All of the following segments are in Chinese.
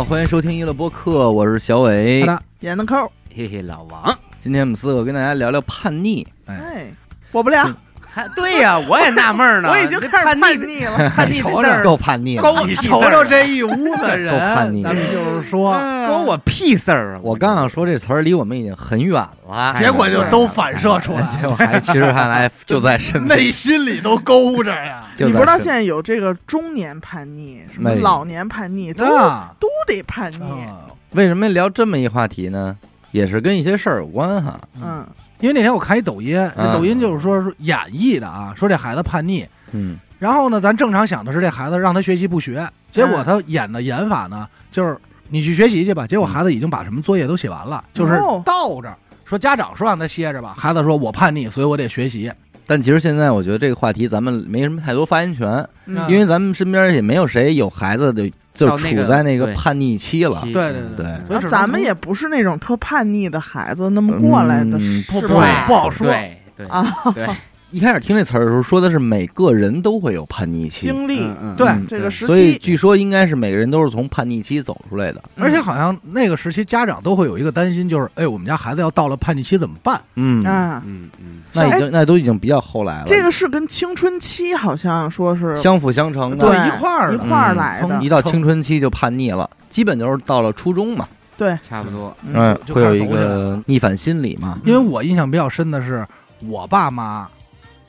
欢迎收听娱乐播客，我是小伟演的扣，嘿嘿，老王，今天我们四个跟大家聊聊叛逆。哎，我不了，他 对呀，我也纳闷呢，我已经开始叛 叛逆了。叛逆字儿够叛逆你瞅瞅这一屋子人，够叛逆咱们就是说，关我屁事儿啊！我刚想说这词儿离我们已经很远了，结果就都反射出来结果还其实看来就在身边。内心里都勾着呀。你不知道现在有这个中年叛逆，什么老年叛逆，都啊，都得叛逆。为什么聊这么一话题呢？也是跟一些事儿有关哈。嗯，因为那天我看一抖音，那嗯。抖音就是说是演绎的啊，说这孩子叛逆，嗯。然后呢，咱正常想的是这孩子让他学习不学，结果他演的演法呢，就是你去学习去吧，结果孩子已经把什么作业都写完了，就是哦。倒着说家长说让他歇着吧，孩子说我叛逆，所以我得学习，但其实现在我觉得这个话题咱们没什么太多发言权，嗯。因为咱们身边也没有谁有孩子的就处在那个叛逆期了。期对对对所咱们也不是那种特叛逆的孩子，那么过来的，嗯是不吧？不好说对对啊，对，一开始听这词儿的时候，说的是每个人都会有叛逆期，经历嗯嗯对嗯这个时所以期，据说应该是每个人都是从叛逆期走出来的。而且好像那个时期家长都会有一个担心，就是哎，我们家孩子要到了叛逆期怎么办？嗯，啊，嗯嗯，那已经那都已经比较后来了，这个是跟青春期好像说是相辅相成的。对一块儿的一块儿嗯来的。一，到青春期就叛逆了，基本就是到了初中嘛，对，差不多。嗯，就会有一个逆反心理嘛，因为我印象比较深的是，我爸妈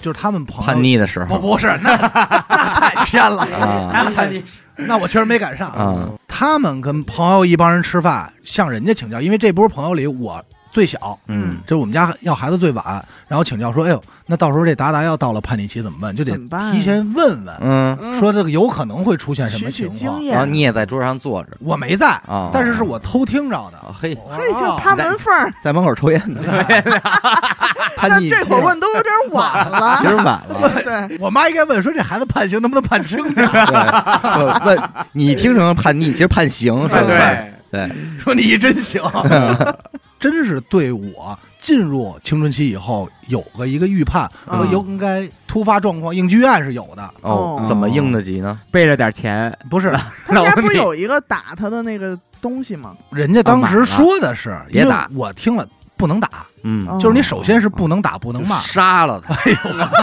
就是他们朋友叛逆的时不候。不不是那那太偏了，啊。叛逆，那我确实没赶上。啊，他们跟朋友一帮人吃饭，向人家请教，因为这波朋友里我最小，嗯。就是我们家要孩子最晚，然后请教说，哎呦，那到时候这达达要到了叛逆期怎么办？就得提前问问，嗯，说这个有可能会出现什么情况。然后，你也在桌上坐着。我没在，啊，但是是我偷听着的。啊嘿，嘿，就趴门缝，在门口抽烟呢，叛逆期。那这会儿问都有点晚了。其。实晚了。对，我妈应该问说这孩子判刑能不能判轻点？对，问你听成叛逆，其实判刑是吧？对，对，说你真行，真是对我进入青春期以后有个一个预判，嗯。说应该突发状况应剧院是有的，哦，哦怎么应得急呢？背着点钱，不是他家不是有一个打他的那个东西吗？人家当时说的是，因为别打我听了不能打，嗯，哦就是你首先是不能打，不能骂。杀了他，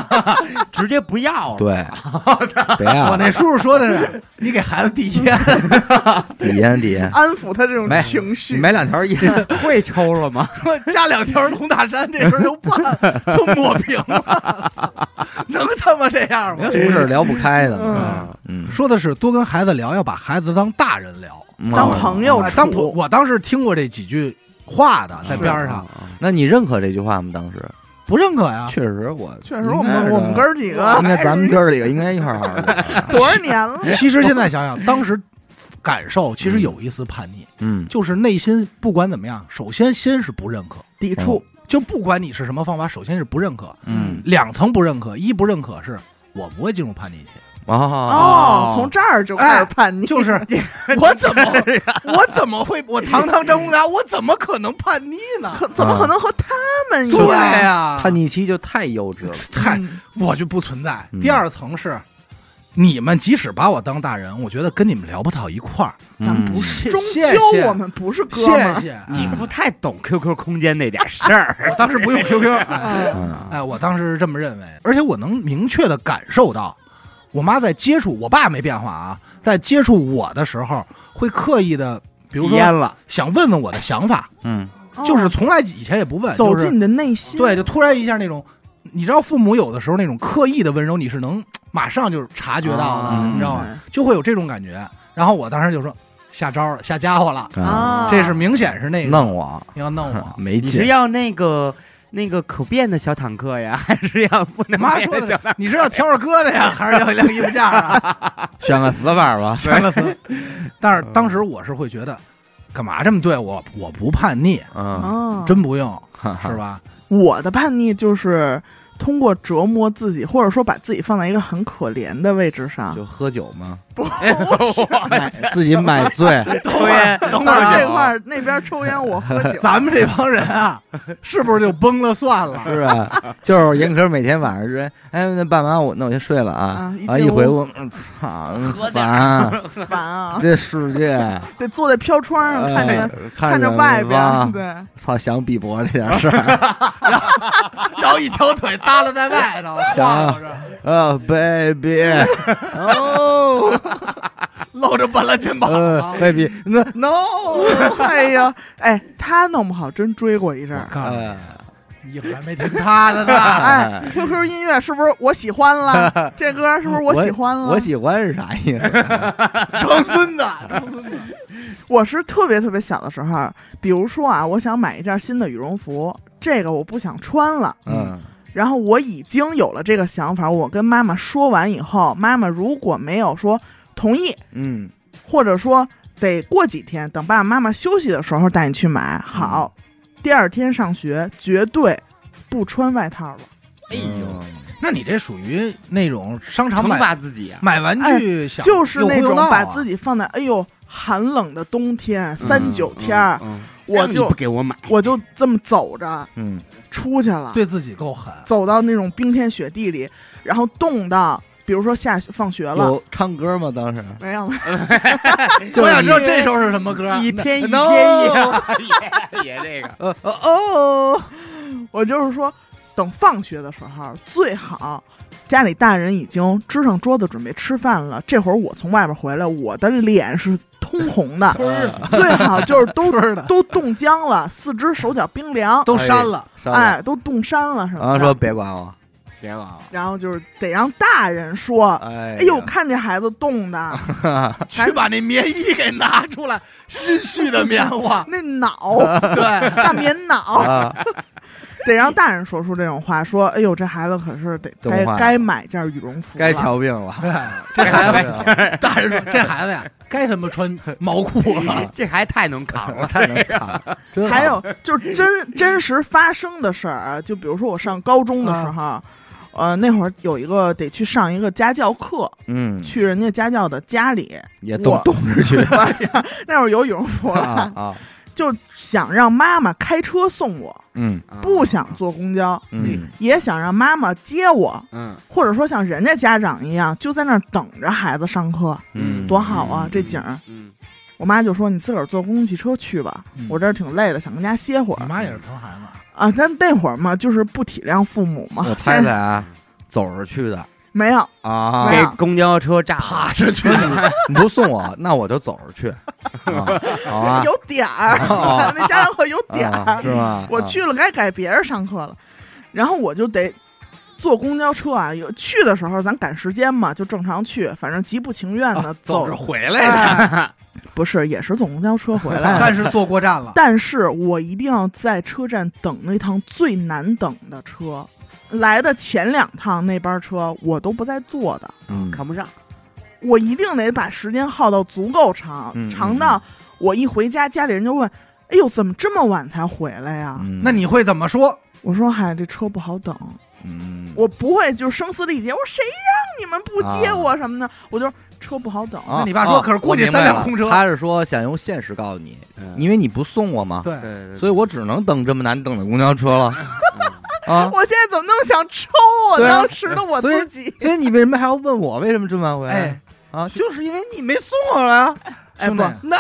直接不要了。对，别啊，我那叔叔说的是，你给孩子递烟，递烟递烟，安抚他这种情绪。你。买两条烟，会抽了吗？说加两条龙大山，这事儿就办就抹平了，能他妈这样吗？没有？什么事聊不开的。嗯，嗯，说的是多跟孩子聊，要把孩子当大人聊。当朋友哎当处朋，我当时听过这几句话的，在边上那你认可这句话吗？当时不认可呀。确实，我确实我们我们哥儿几应该咱们哥儿几个应该一块儿好好聊。多少年了？其实现在想想，当时感受其实有一丝叛逆，嗯，就是内心不管怎么样，首先先是不认可，抵触，就不管你是什么方法，首先是不认可。嗯，两层不认可，一不认可是我不会进入叛逆期，哦哦，从这儿就开始叛逆，就是 我怎么 我怎么会我堂堂张宏达，我怎么可能叛逆呢？可怎么可能和他们一对样？呀，叛逆期就太幼稚了。太嗯我就不存在。嗯第二层是。你们即使把我当大人，我觉得跟你们聊不到一块儿。咱们不嗯是，终谢究谢我们不是哥们儿。谢。你不太懂 QQ 空间那点事儿。我当时不用 QQ，哎，我当时是这么认为，而且我能明确的感受到，我妈在接触我爸没变化啊，在接触我的时候，会刻意的，比如说了，想问问我的想法，嗯就是从来以前也不问，走进你的内心。对，就突然一下那种，你知道父母有的时候那种刻意的温柔，你是能马上就察觉到的，啊你知道吗？嗯就会有这种感觉。然后我当时就说下招了，下家伙了，啊，这是明显是那个弄我，你要弄我。没劲。你是要那个那个可变的小坦克呀，还是要不能妈说的你是要挑着疙瘩呀，还是要一辆衣服架啊？选个死法吧。选个死。但是当时我是会觉得，干嘛这么对我？我不叛逆，嗯，啊，真不用，是吧？我的叛逆就是通过折磨自己，或者说把自己放在一个很可怜的位置上，就喝酒吗，不 买自己买醉，抽烟，等会儿这块儿那边抽烟，我喝酒。咱们这帮人啊，是不是就崩了算了？是吧？就是严科每天晚上说，哎，那爸妈我那我先睡了啊。啊一回屋，嗯操，烦，烦啊！这世界，得坐在飘窗上看着哎看着着外边对，操，想比伯这点事儿，然后一条腿耷拉在外头，想晃悠着，哦，baby，哦，露着半拉肩膀呃啊。，baby，no no，哎呀，哎，他弄不好真追过一阵儿。告诉你，哎，一会儿还没听他的呢。哎，QQ 音乐是不是我喜欢了？这歌是不是我喜欢了？我喜欢是啥意思？装孙子，装孙子。我是特别特别小的时候，比如说啊，我想买一件新的羽绒服，这个我不想穿了，嗯然后我已经有了这个想法，我跟妈妈说完以后，妈妈如果没有说同意，嗯，或者说得过几天，等爸爸妈妈休息的时候带你去买，好，第二天上学绝对不穿外套了。哎呦，那你这属于那种商场惩买罚自己啊！买玩具想，就是那种把己自己放在哎呦寒冷的冬天三九天儿，嗯，嗯我就不给我买，我就这么走着嗯，出去了，对自己够狠。走到那种冰天雪地里，然后冻到，比如说下放学了，有唱歌吗？当时没有，就 我想知道是这首是什么歌？一天一篇一，也也这个，哦，我就是说，等放学的时候最好。家里大人已经支上桌子准备吃饭了，这会儿我从外边回来，我的脸是通红的，最好就是都 都冻僵了，四肢手脚冰凉，都删了，哎，都冻删了什么的。然后说别管我，别管我，然后就是得让大人说，哎哎呦，看这孩子冻的，去把那棉衣给拿出来，心绪的棉花。那脑对，大棉脑，啊，得让大人说出这种话，说，哎呦，这孩子可是得该该买件羽绒服，该瞧病了，这孩子，大人说这孩子呀，该他妈穿毛裤了。这孩子太能扛了，太能扛了，还有就是真真实发生的事儿啊，就比如说我上高中的时候，呃，那会儿有一个得去上一个家教课，嗯，去人家家教的家里，也冻我冻着去那会儿有羽绒服了，啊啊，就想让妈妈开车送我，嗯。不想坐公交，嗯。也想让妈妈接我，嗯，或者说像人家家长一样，就在那儿等着孩子上课，嗯，多好啊！这景儿，嗯，我妈就说你自个儿坐公共汽车去吧，嗯。我这儿挺累的，想跟家歇会儿。我妈也是疼孩子，啊。咱那会儿嘛，就是不体谅父母嘛。我猜猜啊，走着去的没有，啊没有给公交车炸了，趴着去。你不送我，那我就走着去，啊好啊，有点儿，哦那家长会有点啊儿。是吗？我去了，该改别人上课了，然后我就得坐公交车啊。有去的时候咱赶时间嘛，就正常去，反正极不情愿的啊走走着回来的，哎 不是，也是坐公交车回来的。但是坐过站了，但是我一定要在车站等那趟最难等的车。来的前两趟那班车我都不在坐的，嗯，看不上，我一定得把时间耗到足够长，嗯长到我一回家，家里人就问：“哎呦，怎么这么晚才回来呀？”嗯。那你会怎么说？我说：“嗨，这车不好等。”嗯，我不会就声嘶力竭，我说谁让你们不接我什么的，我就车不好等。啊那你爸说啊可是估计我明白三辆空车。他是说想用现实告诉你，嗯因为你不送我嘛，对，对对，所以我只能等这么难等的公交车了 啊。我现在怎么那么想抽我当时的我自己？所以你为什么还要问我为什么这么晚回来？哎，啊，就是因为你没送我呀。哎兄弟不，No，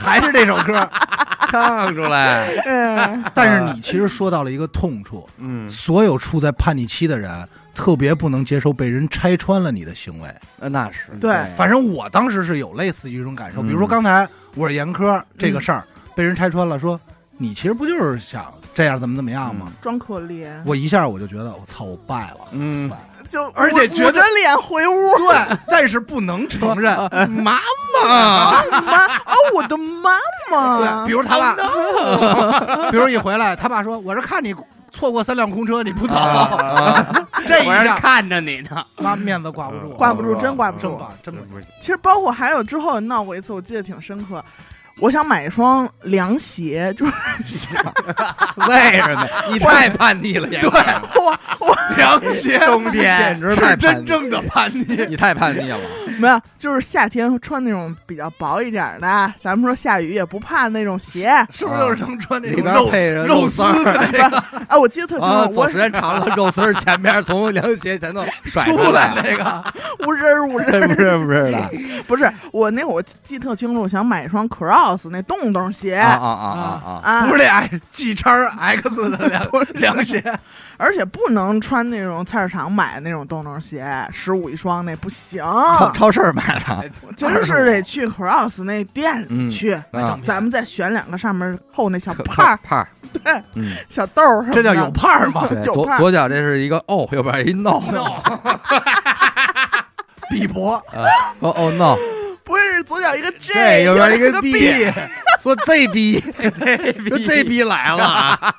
还是这首歌。唱出来。嗯，但是你其实说到了一个痛处，嗯，所有处在叛逆期的人特别不能接受被人拆穿了你的行为。呃那是对反正我当时是有类似于这种感受，嗯比如说刚才我是严科这个事儿被人拆穿了，说你其实不就是想这样怎么怎么样嘛？装可怜，我一下我就觉得我操，我败了。嗯，就而且觉得捂捂着脸回屋，对，但是不能承认。妈妈，妈啊，我的妈妈。对，比，如他爸，比如一回来，他爸说：“我是看你错过三辆空车，你不走。这一我是下，看着你呢，妈面子挂不住，挂不住，真挂不住。真挂，真不不是。其实包括还有之后闹过一次，我记得挺深刻。我想买一双凉鞋，就是 为什么？你太叛逆了，对，我我凉鞋，冬天简直是真正的叛逆。你太叛逆了。没有，就是夏天穿那种比较薄一点的，咱们说下雨也不怕那种鞋。是不是就是能穿那里边种肉配着肉丝儿哎，我记得特清啊，楚，走我时间长了，肉丝儿前面从凉鞋前头甩出来来。那个？无人儿无人儿，不是不是的不是我那会儿我记得特清楚，想买一双 Cross 那洞洞鞋啊啊啊啊啊！啊不是那 G 叉 X 的凉 凉鞋，而且不能穿那种菜市场买的那种洞洞鞋，十五一双那不行，超超市买的，真是得去 Cross 那店里去。啊咱们再选两个上面扣那小可帕儿、帕儿，对嗯，小豆儿什么的，这叫有派儿吗？对，有帕儿左左脚这是一个 O，右边一 No，比伯啊哦哦 No，不是左脚一个 J，右边一个个 B，B，说这逼 说这逼来了啊！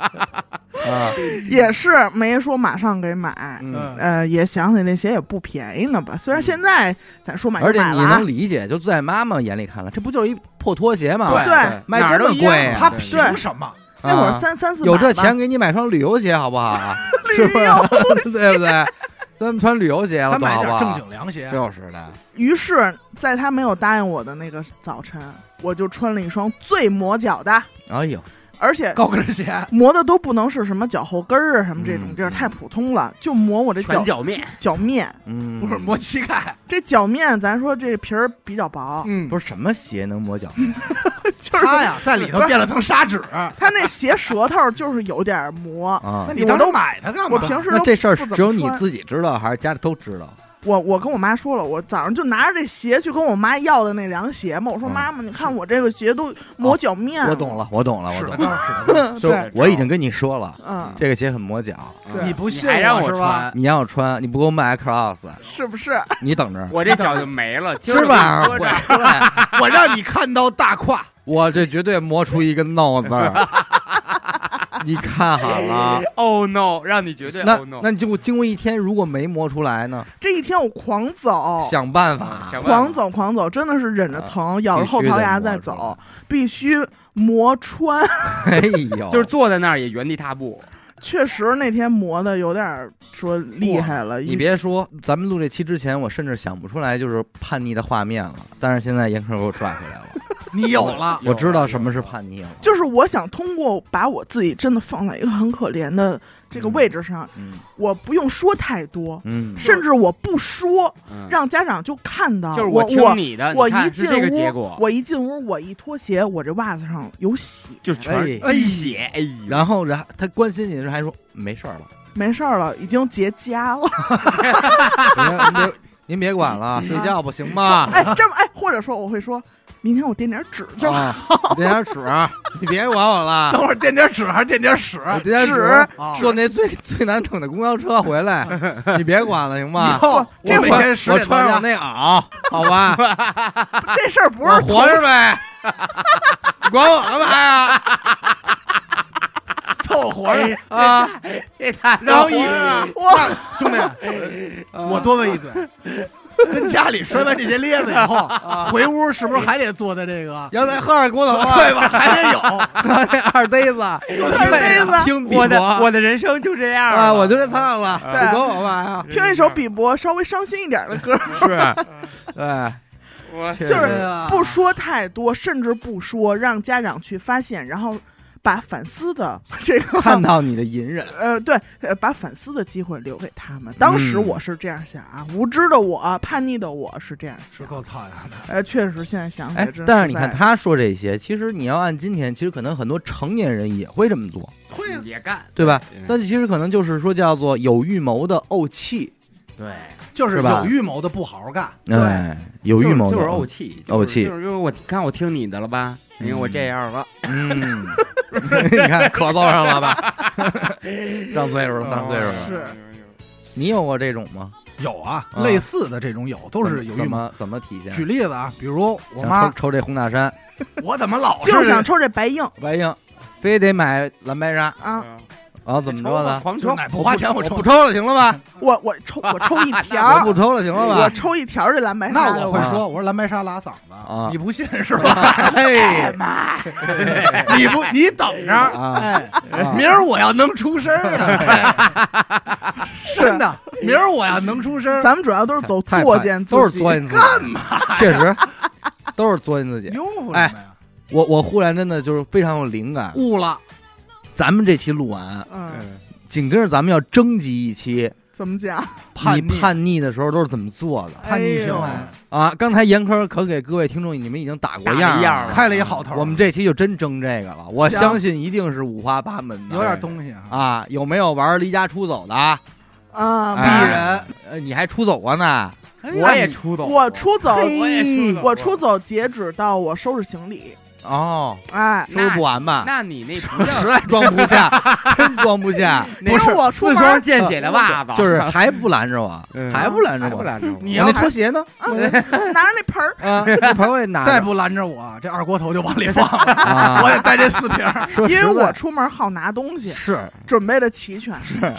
啊，也是没说马上给买。嗯，呃，也想起那鞋也不便宜呢吧？虽然现在咱说买就而且你能，理解，就在妈妈眼里看来，这不就是一破拖鞋吗？对对卖哪儿都一这么贵他凭什么？那会儿啊三三四有这钱给你买双旅游鞋好不好啊？是不是？对不对？咱们穿旅游鞋了，咱买点正经凉鞋。就是的，于是，在他没有答应我的那个早晨，我就穿了一双最磨脚的，哎呦，而且高跟鞋，磨的都不能是什么脚后跟儿啊什么这种嗯地儿，太普通了，就磨我这脚全脚面，脚面。嗯，不是磨膝盖。这脚面，咱说这皮儿比较薄，嗯，不是什么鞋能磨脚面？就是他呀，在里头垫了层砂纸。他那鞋舌头就是有点磨。啊那，你当时买它干嘛？我平时都那这事儿不怎么只有你穿自己知道，还是家里都知道？我我跟我妈说了，我早上就拿着这鞋去跟我妈要的那凉鞋嘛。我说嗯妈妈，你看我这个鞋都磨脚面。我懂。了，我懂了，我懂了。高，使得高。就对我已经跟你说了，嗯，这个鞋很磨脚，你不信还让我？穿，你让我穿，你不给我买 cross，是不是？你等着，我这脚就没了，是吧？我让你看到大胯，我这绝对磨出一个 no 字儿。你看好了，Oh no，让你绝对那 Oh no，那你经过经过一天，如果没磨出来呢？这一天我狂走，想办法，想办法。狂走狂走，真的是忍着疼，咬着后槽牙在走，必须啊磨穿。哎呦，就是坐在那儿也原地踏步，确实那天磨的有点儿说厉害了，你别说，咱们录这期之前，我甚至想不出来就是叛逆的画面了，但是现在严科给我拽回来了，你有了。我知道什么是叛逆了。就是我想通过把我自己真的放在一个很可怜的这个位置上，嗯我不用说太多，嗯，甚至我不说，嗯。让家长就看到就是我听你的，我你看一进屋果，，我一进屋，我一脱鞋，我这袜子上有血，就是全哎。哎血，哎，然后然后他关心你的时候还说没事儿了，没事儿了，已经结痂了。您您别您别管了，睡觉吧，行吗？哎，这么哎，或者说我会说，明天我垫点纸就好。啊，垫点纸，你别管我了。等会儿垫点纸还是垫点屎？垫点纸坐那最最难等的公交车回来，你别管了，行吗？以后这我每天十点，穿上那袄，好吧？这事儿不是活着呗，你管我干嘛呀？凑合活着。啊，这太然后一我兄弟，我多问一嘴，跟家里摔完这些咧子以后，回屋是不是还得坐在这个？阳台喝点锅头啊，对吧？还得有。二呆子，二呆子。听我的我的人生就这样啊，了我就这趟了，你管我干嘛呀？听一首比伯稍微伤心一点的歌，是，对，我就是不说太多，甚至不说，让家长去发现，然后把反思的 这个 看到你的隐忍，呃，对，呃，把反思的机会留给他们。当时嗯我是这样想啊，无知的我、叛逆的我是这样想。是够操心的。呃，确实，现在想起来哎真，但是你看他说这些，其实你要按今天，其实可能很多成年人也会这么做，会啊也干，对吧嗯？但其实可能就是说叫做有预谋的怄气，对，就是有预谋的不好好干。对哎，有预谋就是怄气，怄气就是就是我看我听你的了吧？你看我这样了，嗯，你看咳嗽上了吧？上岁数了，上岁数了。是你有过这种吗？有啊，啊类似的这种有，都是有预谋。怎么怎么体现？举例子啊，比如我妈抽，这红大山，我怎么老是就想抽这白硬白硬，非得买蓝白沙啊！啊，怎么着呢？狂抽不花钱我抽我不，抽了，行了吧？我我抽我抽一 条我，不抽了，行了吧我？抽一条这蓝白那沙那我会说，我说蓝白沙拉嗓子啊，你不信是吧？嘿 你不你等着，明儿我要能出声儿了，真的，明儿我要能出声儿，咱们主要都是走作践自己，都是作践自己，干嘛？确实，都是作践自己。哎？我我忽然真的就是非常有灵感，悟了，咱们这期录完，嗯，紧跟着咱们要征集一期，怎么讲？你叛逆。叛逆的时候都是怎么做的？叛逆行为。哎啊？刚才严科可给各位听众你们已经打过样了了。样了开了一好头，我们这期就真争这个了，我相信一定是五花八门的，有点东西啊，啊。有没有玩离家出走的？啊，鄙人，呃，你还出走过呢？我也出走，我出走，我也出走，我出走截止到我收拾行李，哦，哎，收拾不完吧？那你那不 叫实在装不下，真装不下，不是我出门四双见血的袜子，就是还不拦着我，嗯还不拦着我。还不拦着我，我那你要拖鞋呢？拿着那盆儿，啊，那盆我也拿着。再不拦着我，这二锅头就往里放。了，啊，我也带这四瓶儿。说因为实在。我出门好拿东西，是。准备的齐全，是。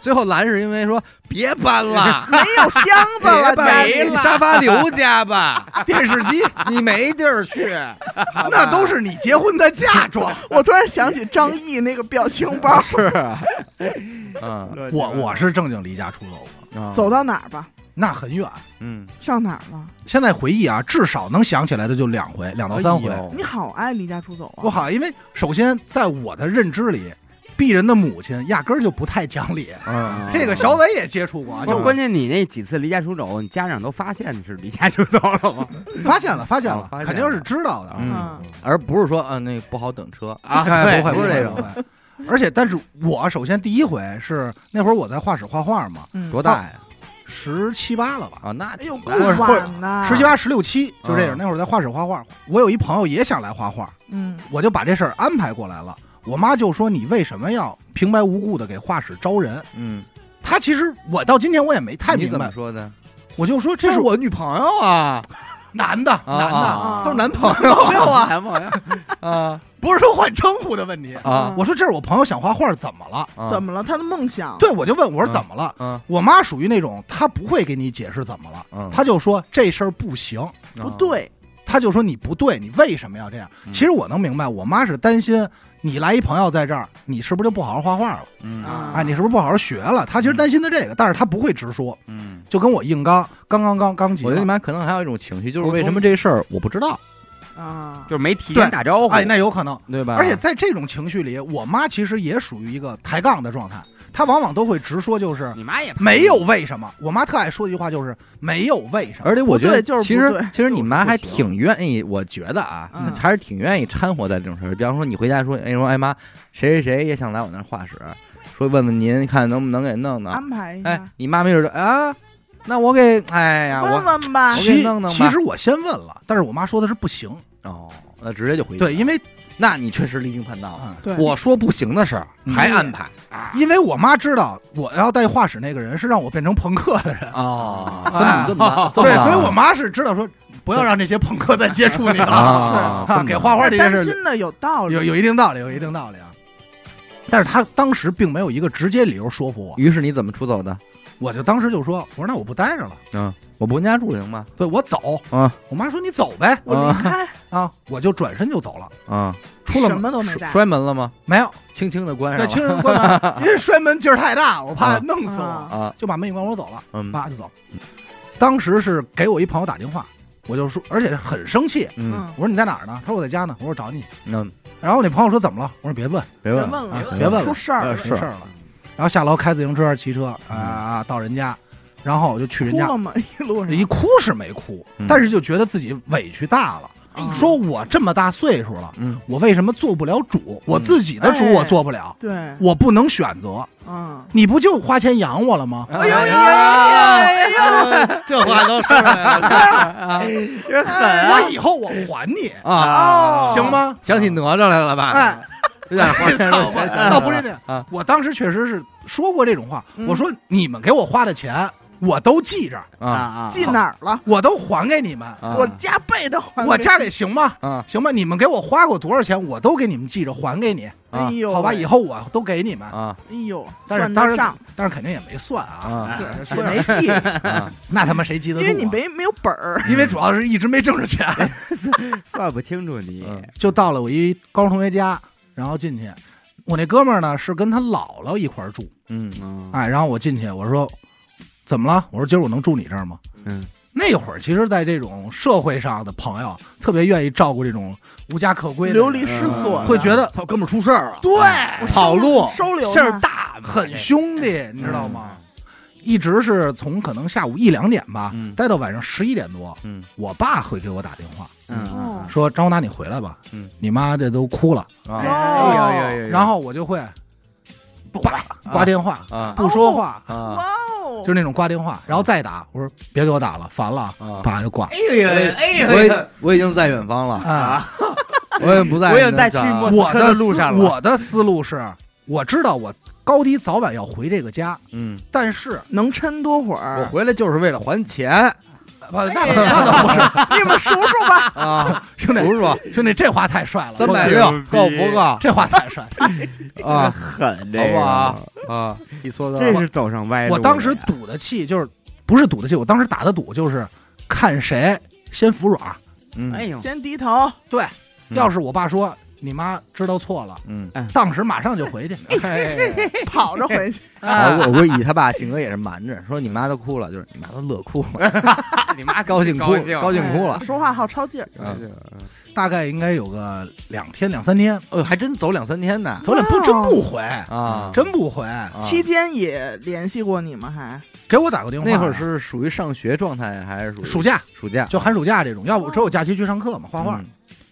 最后拦是因为说别搬了，没有箱子了，别家里搬了沙发留家吧，电视机你没地儿去，好吧那都是你结婚的嫁妆。我突然想起张译那个表情包，是啊，嗯我我是正经离家出走过，啊走到哪儿吧？那很远。嗯上哪儿了？现在回忆啊，至少能想起来的就两回，两到三回。哎你好爱离家出走啊！不好，因为首先在我的认知里，鄙人的母亲压根儿就不太讲理。嗯，这个小伟也接触过啊，就就关键你那几次离家出走，你家长都发现你是离家出走了吗？发现了，发现了肯定是知道的。嗯，而不是说啊那个不好等车啊，不会，不是这种。而且，但是我首先第一回是那会儿我在画室画画嘛，嗯多大呀？十七八了吧，啊，那哎呦，挺够晚呐！十七八、十六七，就这样。嗯那会儿在画室画画，我有一朋友也想来画画，嗯，我就把这事儿安排过来了。我妈就说：“你为什么要平白无故的给画室招人嗯，？”她其实我到今天我也没太明白你怎么，说的？我就说这是我女朋友啊，男的，男的，啊，他是男朋友啊，男朋友啊 不是说换称呼的问题。啊我说这是我朋友想画画，怎么了？啊，怎么了？他的梦想，对，我就问我说怎么了？嗯我妈属于那种她不会给你解释怎么了，嗯，她就说这事儿不行，不对，她就说你不对，你为什么要这样？嗯其实我能明白，我妈是担心你来一朋友在这儿，你是不是就不好好画画了？嗯啊哎，你是不是不好好学了？他其实担心的这个，但是他不会直说，嗯，就跟我硬刚，刚刚刚刚急我觉得你。妈可能还有一种情绪，就是为什么这事儿我不知道，啊，就是没提前打招呼，哎，那有可能。对吧？而且在这种情绪里，我妈其实也属于一个抬杠的状态，她往往都会直说，就是你妈也没有为什么。我妈特爱说一句话，就是没有为什么。而且我觉得，就是其实其实你妈还挺愿意，我觉得啊，嗯还是挺愿意掺和在这种事儿。比方说，你回家说，哎说，哎妈，谁谁谁也想来我那儿画室，说问问您看能不能给弄弄。安排一下哎，，你妈没准说啊，那我给，哎呀，问我问吧我。给其弄弄吧其实我先问了，但是我妈说的是不行。哦，那直接就回去。对，，因为那你确实离经叛道了。嗯，对，我说不行的事儿嗯还安排因为我妈知道我要带画室那个人是让我变成朋克的人，哦，这哎么这么这么对，所以我妈是知道说不要让这些朋克再接触你了 是，啊，给画画这件事担心的有道理，有有一定道理，有一定道理啊。但是她当时并没有一个直接理由说服我，于是你怎么出走的？我就当时就说，我说那我不待着了，嗯，我不跟家住行吗？对我走。啊我妈说你走呗，我离开，啊，我就转身就走了，啊，出了什么都没带，摔门了吗？没有，轻轻的关上。轻人关门，因为摔门劲儿太大，我怕啊弄死我，啊啊，就把门一关，我走了，嗯叭就走。当时是给我一朋友打电话，我就说，而且很生气，嗯嗯，我说你在哪儿呢？他说我在家呢。我说找你。嗯，然后我那朋友说怎么了？我说别问，别问别问了，别问了出事儿了呃，是没事儿了。然后下楼开自行车、骑车啊到人家，然后我就去人家哭了，吗？一路上。一哭是没哭嗯，但是就觉得自己委屈大了。嗯说我这么大岁数了，嗯，我为什么做不了主？我自己的主哎。我做不了，对，我不能选择。嗯，你不就花钱养我了吗？哎呦呦哎呦，这话都说出来了。啊这狠我以后我还你，啊，行吗？想起哪吒来了吧？哎，有点花钱 不是这样啊，我当时确实是说过这种话。嗯。我说你们给我花的钱，我都记着，啊啊记哪儿了？我都还给你们，啊。我加倍的还给我加给行吗？啊。行吧，你们给我花过多少钱，我都给你们记着还给你，啊。哎呦，好吧？以后我都给你们。啊。哎呦，但是当然算得上，但是肯定也没算啊，没记，啊！那他妈谁记得？因为你没没有本儿。因为主要是一直没挣着钱，算不清楚你。嗯。就到了我一高中同学家，然后进去，我那哥们儿呢是跟他姥姥一块儿住，嗯嗯。哎，然后我进去，我说怎么了？我说今儿我能住你这儿吗？嗯。那会儿其实，在这种社会上的朋友，特别愿意照顾这种无家可归的人流离失所的，会觉得他哥们儿出事儿了，对我跑路。收留事儿他大很兄弟，你知道吗？一直是从可能下午一两点吧，嗯。待到晚上十一点多，嗯。我爸会给我打电话嗯。说：“张宏达，你回来吧，嗯。你妈这都哭了。啊哎呦呦呦，然后我就会叭挂电话，啊不说话，啊哦，就是那种挂电话，然后再打，我说别给我打了，烦了，啊！爸就挂哎。呦呦哎我已我已经在远方了，啊，我也不在，我也在去莫斯科的我的思路上了我的思路是，我知道我高低早晚要回这个家，嗯，但是能撑多会儿我儿？回来就是为了还钱不，那那倒不是，你们数数吧，啊！兄弟，数数兄弟，这话太帅了，三百我六够不够这话太帅了。啊？狠好不好？啊，一撮的这是走上歪路。我当时赌的气就是不是赌的气，我当时打的赌就是看谁先服软。嗯哎呦，先低头，对，嗯要是我爸说你妈知道错了，嗯，当时马上就回去。嘿 跑着回去。我我估计他爸性格也是瞒着，说你妈都哭了，就是你妈都乐哭了，你妈高兴哭，高兴哭了哎。说话好抄劲儿，啊大概应该有个两天两三天，哦，还真走两三天呢走两不真不回，啊！真不回，啊期间也联系过你吗？还给我打过电话。那会儿是属于上学状态还是属于暑假，暑假？就寒暑假这种，要不只有假期去上课嘛，画画嗯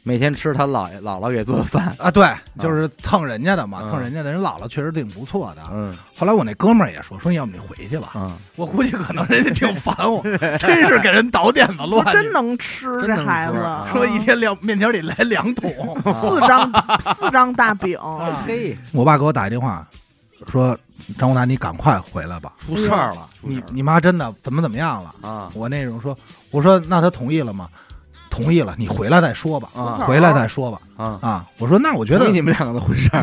每天吃他姥爷姥姥给做的饭。啊，对，就是蹭人家的嘛，嗯蹭人家的人姥姥确实挺不错的。嗯。后来我那哥们儿也说，说要不你回去吧，嗯，我估计可能人家挺烦我，真是给人倒点子乱。真能吃真能这孩子。吃啊，说一天两面条里来两桶。四张四张大饼，啊。嘿，我爸给我打一电话，说张宏达，你赶快回来吧，出事儿了，你你妈真的怎么怎么样了？啊。我那种说，我说那他同意了吗？同意了，你回来再说吧，啊回来再说吧。啊！啊，我说那我觉得同意你们两个的婚事儿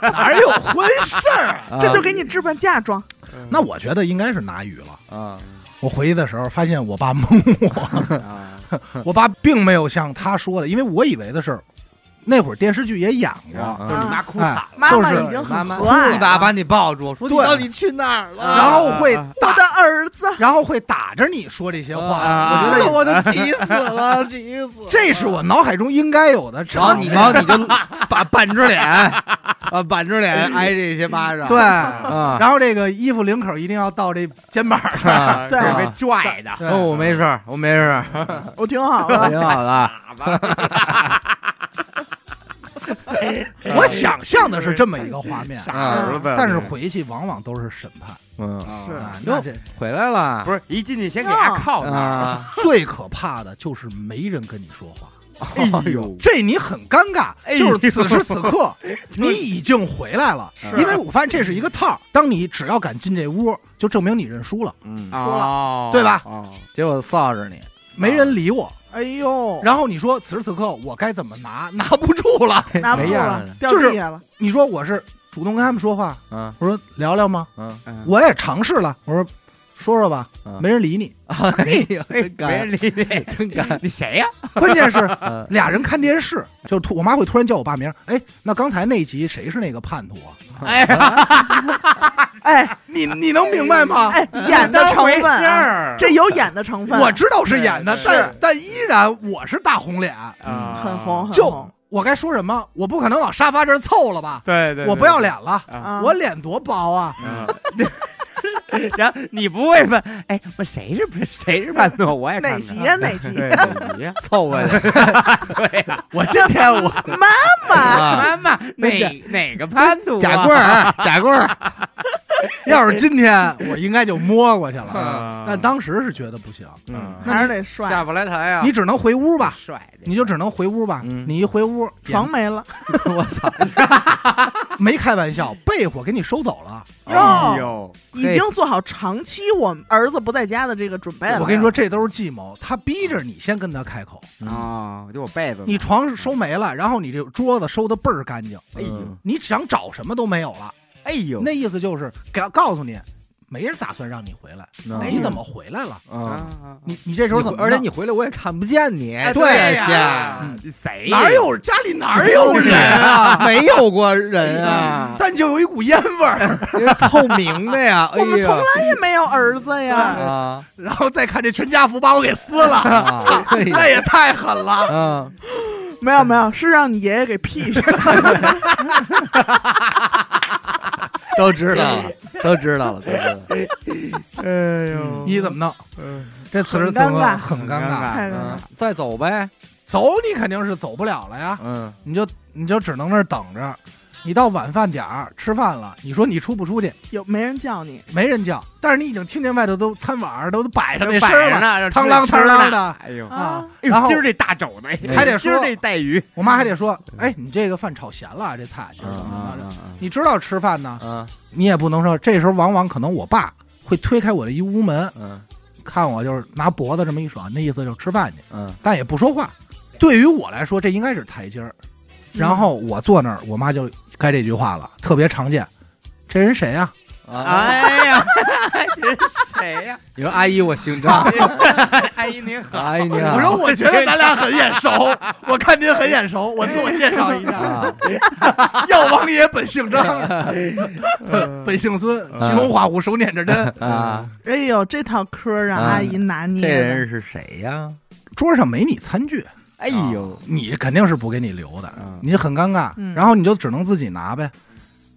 哪有婚事儿这就给你置办嫁妆。那我觉得应该是拿鱼了。啊我回去的时候发现我爸蒙我，啊，我爸并没有像他说的，因为我以为的是，那会儿电视剧也演过，啊。就是你妈哭惨了，妈妈已经很妈妈和蔼了，一把把你抱住，说你到底去哪儿了？然后会我打，的儿子，然后会打着你说这些话，啊我觉得我都急死了，急死了。这是我脑海中应该有的然后你，然后你就板板着脸 啊，板着脸挨这些巴掌。对，啊，然后这个衣服领口一定要到这肩膀上。啊 对是被拽的，哦，我没事，我没事，我挺好的，挺好的。我想象的是这么一个画面，傻儿子，但是回去往往都是审判。嗯，是。啊那这回来了，不是一进去先给他铐那儿，啊？最可怕的就是没人跟你说话，哎呦，这你很尴尬。就是此时此刻，你已经回来了，因为我发现这是一个套。当你只要敢进这屋，就证明你认输了，嗯，输了。哦对吧？哦。结果臊着你，没人理我。哎呦，然后你说此时此刻我该怎么拿？拿不住了。拿不住了没样儿，掉就是地下了。你说我是主动跟他们说话，嗯我说聊聊吗？嗯，嗯我也尝试了，我说说说吧，嗯没人理你。没人，理你，真敢，你谁呀？关键是嗯俩人看电视，就突我妈会突然叫我爸名，哎，那刚才那集谁是那个叛徒啊？哎，哎你你能明白吗？哎，演的成分这有演的成分。我知道是演的，但但依然我是大红脸，啊很红，很就我该说什么？我不可能往沙发这儿凑了吧？对对，我不要脸了，我脸多薄啊！嗯 然后你不会问，哎，我谁是不是谁是叛徒？我也哪集呀？哪集？对哪集呀？凑合去，对呀，我今天我妈妈，啊妈妈哪哪个叛徒啊？贾棍儿，贾棍儿，要是今天我应该就摸过去了，嗯但当时是觉得不行，嗯，还是得帅。下，不来台啊，你只能回屋吧，帅的，你就只能回屋吧。嗯。你一回屋，床没了，我操！没开玩笑，被我给你收走了。哎呦，已经做好长期我儿子不在家的这个准备了。我跟你说，这都是计谋，他逼着你先跟他开口。啊，就我被子，你床收没了，然后你这桌子收的倍儿干净，哎呦。嗯你想找什么都没有了。哎呦，那意思就是告告诉你，没人打算让你回来，嗯。你怎么回来了？嗯，啊，你你这时候怎么弄？而且你回来我也看不见你，哎对对呀。谁？哪有家里哪有人啊？没有过人啊，但就有一股烟味儿，因为透明的呀，哎 我们从呀。来也没有儿子呀。啊。然后再看这全家福把我给撕了，啊，对呀。那也太狠了。嗯，没有没有，是让你爷爷给劈下来。都知道了，都知道了，都知道了。哎呦。你怎么弄？嗯。这此时此刻很尴尬嗯，再走呗，走你肯定是走不了了呀，嗯，你就你就只能那儿等着。你到晚饭点儿吃饭了，你说你出不出去？有没人叫你？没人叫，但是你已经听见外头都餐碗都摆着那摆声儿了，着呢，汤啷汤啷的。哎呦，啊，然后哎呦今儿这大肘子，哎 还得说今儿这带鱼，我妈还得说：“哎，你这个饭炒咸了，这菜就是怎么着？你知道吃饭呢，嗯你也不能说。这时候往往可能我爸会推开我的一屋门，嗯看我就是拿脖子这么一甩，那意思就是吃饭去，嗯但也不说话。对于我来说，这应该是台阶儿。然后我坐那儿，我妈就该这句话了，特别常见。这人谁呀、啊！哎呀，这是谁呀？你说阿姨，我姓张，阿姨您好，阿姨您好。我说我觉得咱俩很眼熟，我看您很眼熟，我自我介绍一下，啊，药王爷本姓张，本姓孙，嗯形容花虎，手捻着针。啊，哎呦，这套嗑让啊阿姨拿捏这。人是谁呀？桌上没你餐具，哎呦，你肯定是不给你留的嗯，你很尴尬嗯，然后你就只能自己拿呗。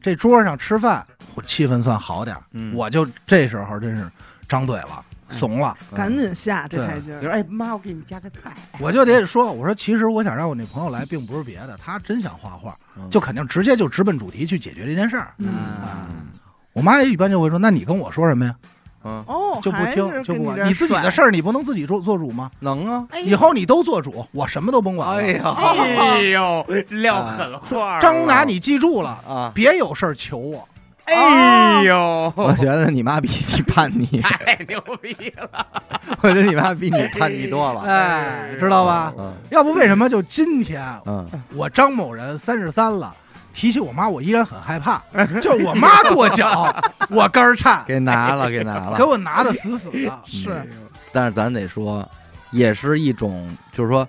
这桌上吃饭，气氛算好点儿，嗯。我就这时候真是张嘴了，怂了，赶紧下这台阶儿。就是哎妈，我给你加个菜，我就得说，我说其实我想让我那朋友来，并不是别的，他真想画画，嗯。就肯定直接就直奔主题去解决这件事儿。嗯，嗯我妈也一般就会说，那你跟我说什么呀？嗯，哦，就不听，就不管。你自己的事儿，你不能自己做做主吗？能啊。哎以后你都做主，我什么都甭管了。哎呀哎呦，撂狠话，张拿，你记住了，啊！别有事儿求我。哎呦，我觉得你妈比你叛逆，太牛逼了，我觉得你妈比你叛逆多了。哎，知道吧？嗯要不为什么就今天嗯，我张某人三十三了，提起我妈，我依然很害怕。就是我妈跺脚，我肝儿颤，给拿了，给拿了 给。我拿的死死的。是但是咱得说，也是一种，就是说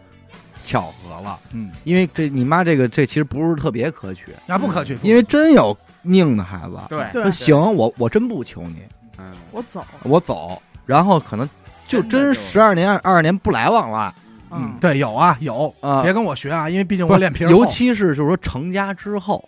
巧合了，嗯，因为这你妈这个这其实不是特别可取，那不可取，因为真有拧的孩子，对行，我我真不求你，嗯，我走，我走，然后可能就真的就真十二年二十年不来往了嗯，对，有啊有，啊。别跟我学啊，因为毕竟我脸皮厚尤其是就是说成家之后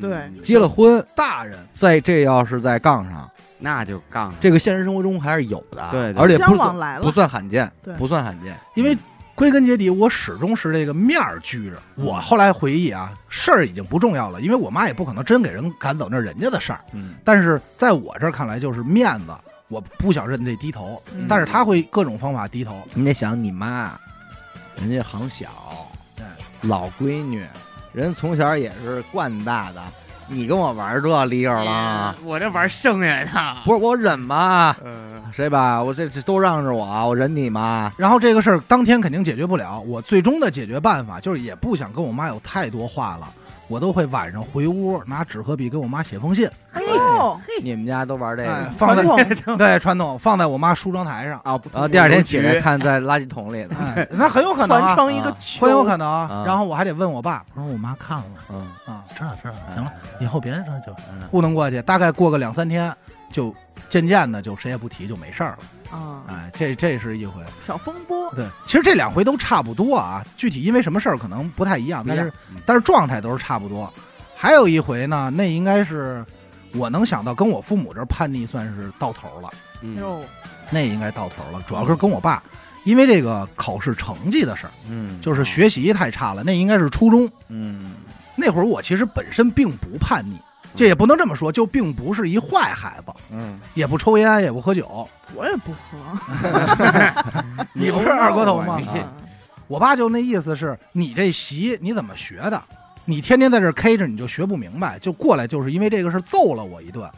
对嗯结了婚，大人，在这要是在杠上，那就杠上，这个现实生活中还是有的，对对而且不算往来了不算罕见，不算罕见，因为归根结底，我始终是这个面儿拘着。我后来回忆啊，事儿已经不重要了，因为我妈也不可能真给人赶走，那是人家的事儿。嗯但是在我这儿看来，就是面子，我不想认这低头，嗯但是他会各种方法低头。你得想你妈，人家行小，对，老闺女，人从小也是惯大的，你跟我玩这理由了，我这玩剩下的，不是我忍吗？嗯，谁吧？我这这都让着我，我忍你吗？然后这个事儿当天肯定解决不了，我最终的解决办法就是也不想跟我妈有太多话了，我都会晚上回屋拿纸和笔给我妈写封信，哎呦，你们家都玩这哎个，放在传统 对传统放在我妈梳妆台上，啊，然后第二天起来看在垃圾桶里的，哎，那很有可能啊传，成一个很有可能啊啊。然后我还得问我爸，我说我妈看了嗯，啊，知道知道，行了，以后别说就嗯糊弄过去，大概过个两三天，就渐渐的就谁也不提，就没事儿了。啊，哎，这这是一回。小风波，对，其实这两回都差不多啊，具体因为什么事儿可能不太一样，但是但是状态都是差不多。还有一回呢，那应该是我能想到跟我父母这叛逆算是到头了，嗯哟，那应该到头了，主要是跟我爸。因为这个考试成绩的事儿，嗯，就是学习太差了，那应该是初中嗯那会儿。我其实本身并不叛逆，这也不能这么说，就并不是一坏孩子，嗯，也不抽烟，也不喝酒。我也不喝。你不是二锅头吗？啊我爸就那意思是，你这习你怎么学的？你天天在这儿 K 着，你就学不明白，就过来就是因为这个事揍了我一顿。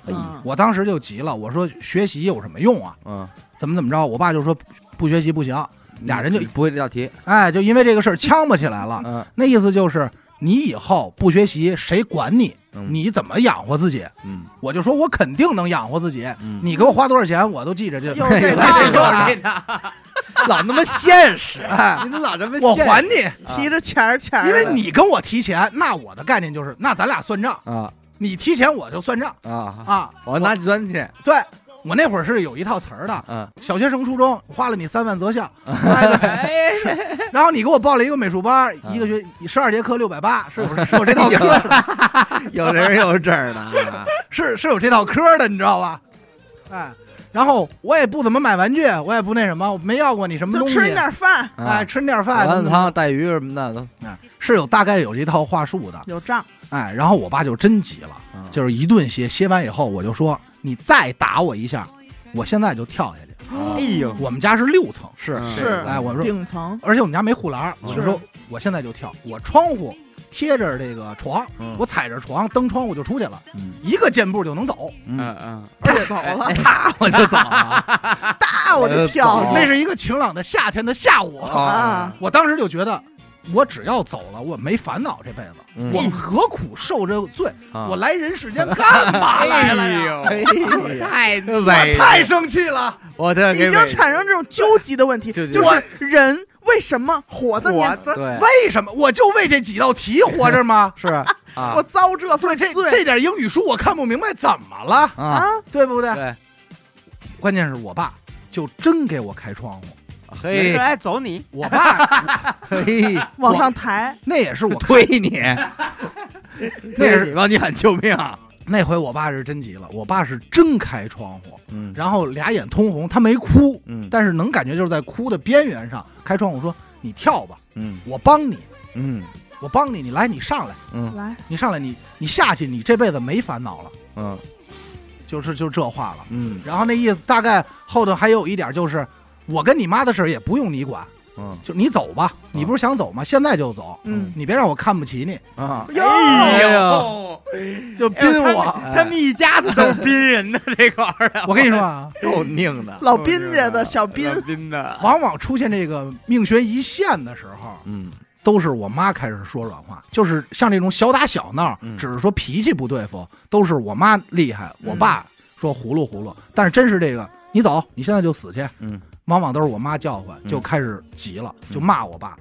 我当时就急了，我说学习有什么用啊？嗯，怎么怎么着？我爸就说不学习不行，俩人就不会这道题，哎，就因为这个事儿呛巴起来了。嗯那意思就是你以后不学习，谁管你？嗯。你怎么养活自己？嗯。我就说我肯定能养活自己。嗯，你给我花多少钱，我都记着这。又是这哎套。哎 老那么现实，哎，你老这么我还你，提着钱儿钱儿的，因为你跟我提钱，那我的概念就是，那咱俩算账，啊。你提钱我就算账。啊，啊。我拿你钻去，对我那会儿是有一套词儿的，嗯，小学升初中花了你三万择校，哎对，然后你给我报了一个美术班，一个学十二节课六百八，是有是？有这套课的，有人有这儿的，是是有这套科 的，你知道吧？哎，然后我也不怎么买玩具，我也不那什么，我没要过你什么东西，就吃你点饭，哎，吃你点饭，丸子汤、带鱼什么的都，是有大概有一套话术的，有账，哎，然后我爸就真急了，嗯。就是一顿歇，歇完以后我就说你再打我一下，我现在就跳下去。啊。哎呦，我们家是六层，是。嗯是。哎，我说，顶层，而且我们家没护栏，我就说我现在就跳，我窗户贴着这个床，嗯。我踩着床蹬窗户就出去了，嗯。一个箭步就能走。嗯，嗯。而且走了，啪我就走了，哒我就跳那是一个晴朗的夏天的下午，啊，我当时就觉得。我只要走了，我没烦恼这辈子，嗯我何苦受这罪？啊我来人世间干嘛 来了呀？哎呦，太我委太生气了！我这已经产生这种纠结的问题，就就是人为什么活着呢？着对为什么？我就为这几道题活着吗？是啊 我遭这对，份这罪这点英语书我看不明白，怎么了？啊啊，对不对？对，关键是我爸就真给我开窗户，嘿。来走你，我爸。嘿，往上抬，那也是我。推你，那是推你，往你喊救命，那回我爸是真急了，我爸是真开窗户，嗯。然后俩眼通红，他没哭，嗯。但是能感觉就是在哭的边缘上开窗户说：“你跳吧，嗯。我帮你，嗯。我帮你，你来，你上来，嗯。来，你上来，你你下去，你这辈子没烦恼了。”嗯。就是就这话了。嗯。然后那意思大概后头还有一点就是，我跟你妈的事儿也不用你管，嗯。就你走吧，你不是想走吗？现在就走，嗯，你别让我看不起你，啊，哎呦。呦，就逼我。他们一家子都是宾人的这块儿啊，我跟你说啊，够拧的，老宾家的小宾，老宾的，往往出现这个命悬一线的时候，嗯。都是我妈开始说软话，就是像这种小打小闹，嗯。只是说脾气不对付，都是我妈厉害，我爸说葫芦葫芦。但是真是这个，你走，你现在就死去，嗯往往都是我妈叫唤，嗯。就开始急了，嗯。就骂我爸，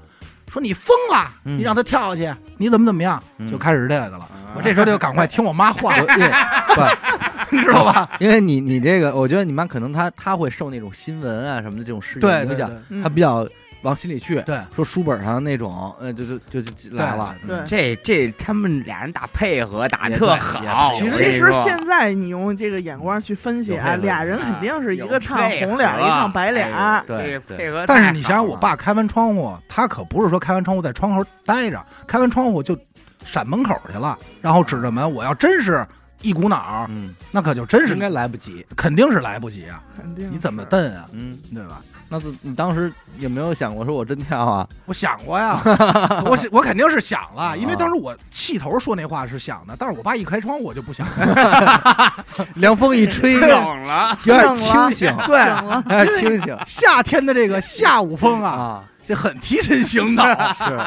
说你疯了，嗯。你让他跳下去，你怎么怎么样，嗯。就开始这个了。我这时候就赶快听我妈话，你知道吧？因为你你这个，我觉得你妈可能她她会受那种新闻啊什么的这种事情影响，她比较往心里去。对说书本上那种，呃，就就就就来了。对嗯这这他们俩人打配合打也特好，其实现在你用这个眼光去分析啊，俩人肯定是一个唱红脸一唱白脸儿。对对配合但是你想想，我爸开完窗户，他可不是说开完窗户在窗口待着，开完窗户就闪门口去了，然后指着门。我要真是一股脑，嗯，那可就真是应该来不及。肯定是来不及啊！肯定你怎么是蹬啊？嗯，对吧？那你当时有没有想过说我真跳啊？我想过呀，我是我肯定是想了，因为当时我气头说那话是想的，但是我爸一开窗我就不想了。凉风一吹，有冷了，点清醒，对，清醒夏天的这个下午风啊，啊。这很提神醒脑，是，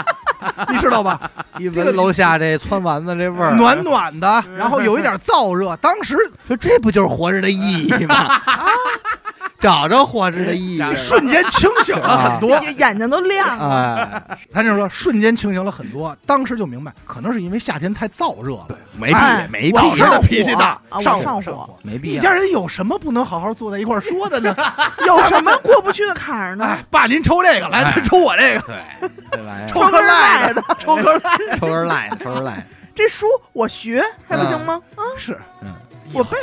你知道吧？一闻楼下这汆丸子这味儿，暖暖的，然后有一点燥热。当时说这不就是活着的意义吗？找着活着的意义，瞬间清醒了很多。眼眼睛都亮了。哎，他就说瞬间清醒了很多，当时就明白，可能是因为夏天太燥热了，没必哎没必要的脾气大上上火上火。没必要。一家人有什么不能好好坐在一块儿说的呢？有什么过不去的坎儿呢？哎，爸，您抽这个，来，哎抽我这个，对，这玩意儿抽根赖的，抽根赖，抽根赖，抽根赖，这书我学还不行吗？啊，是，嗯，我背。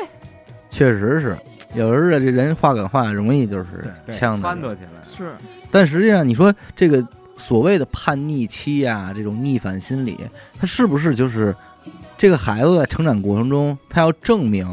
确实是，有时候这人话赶话容易就是对呛的翻。掇起来，是，但实际上，你说这个所谓的叛逆期呀、这种逆反心理，他是不是就是这个孩子在成长过程中，他要证明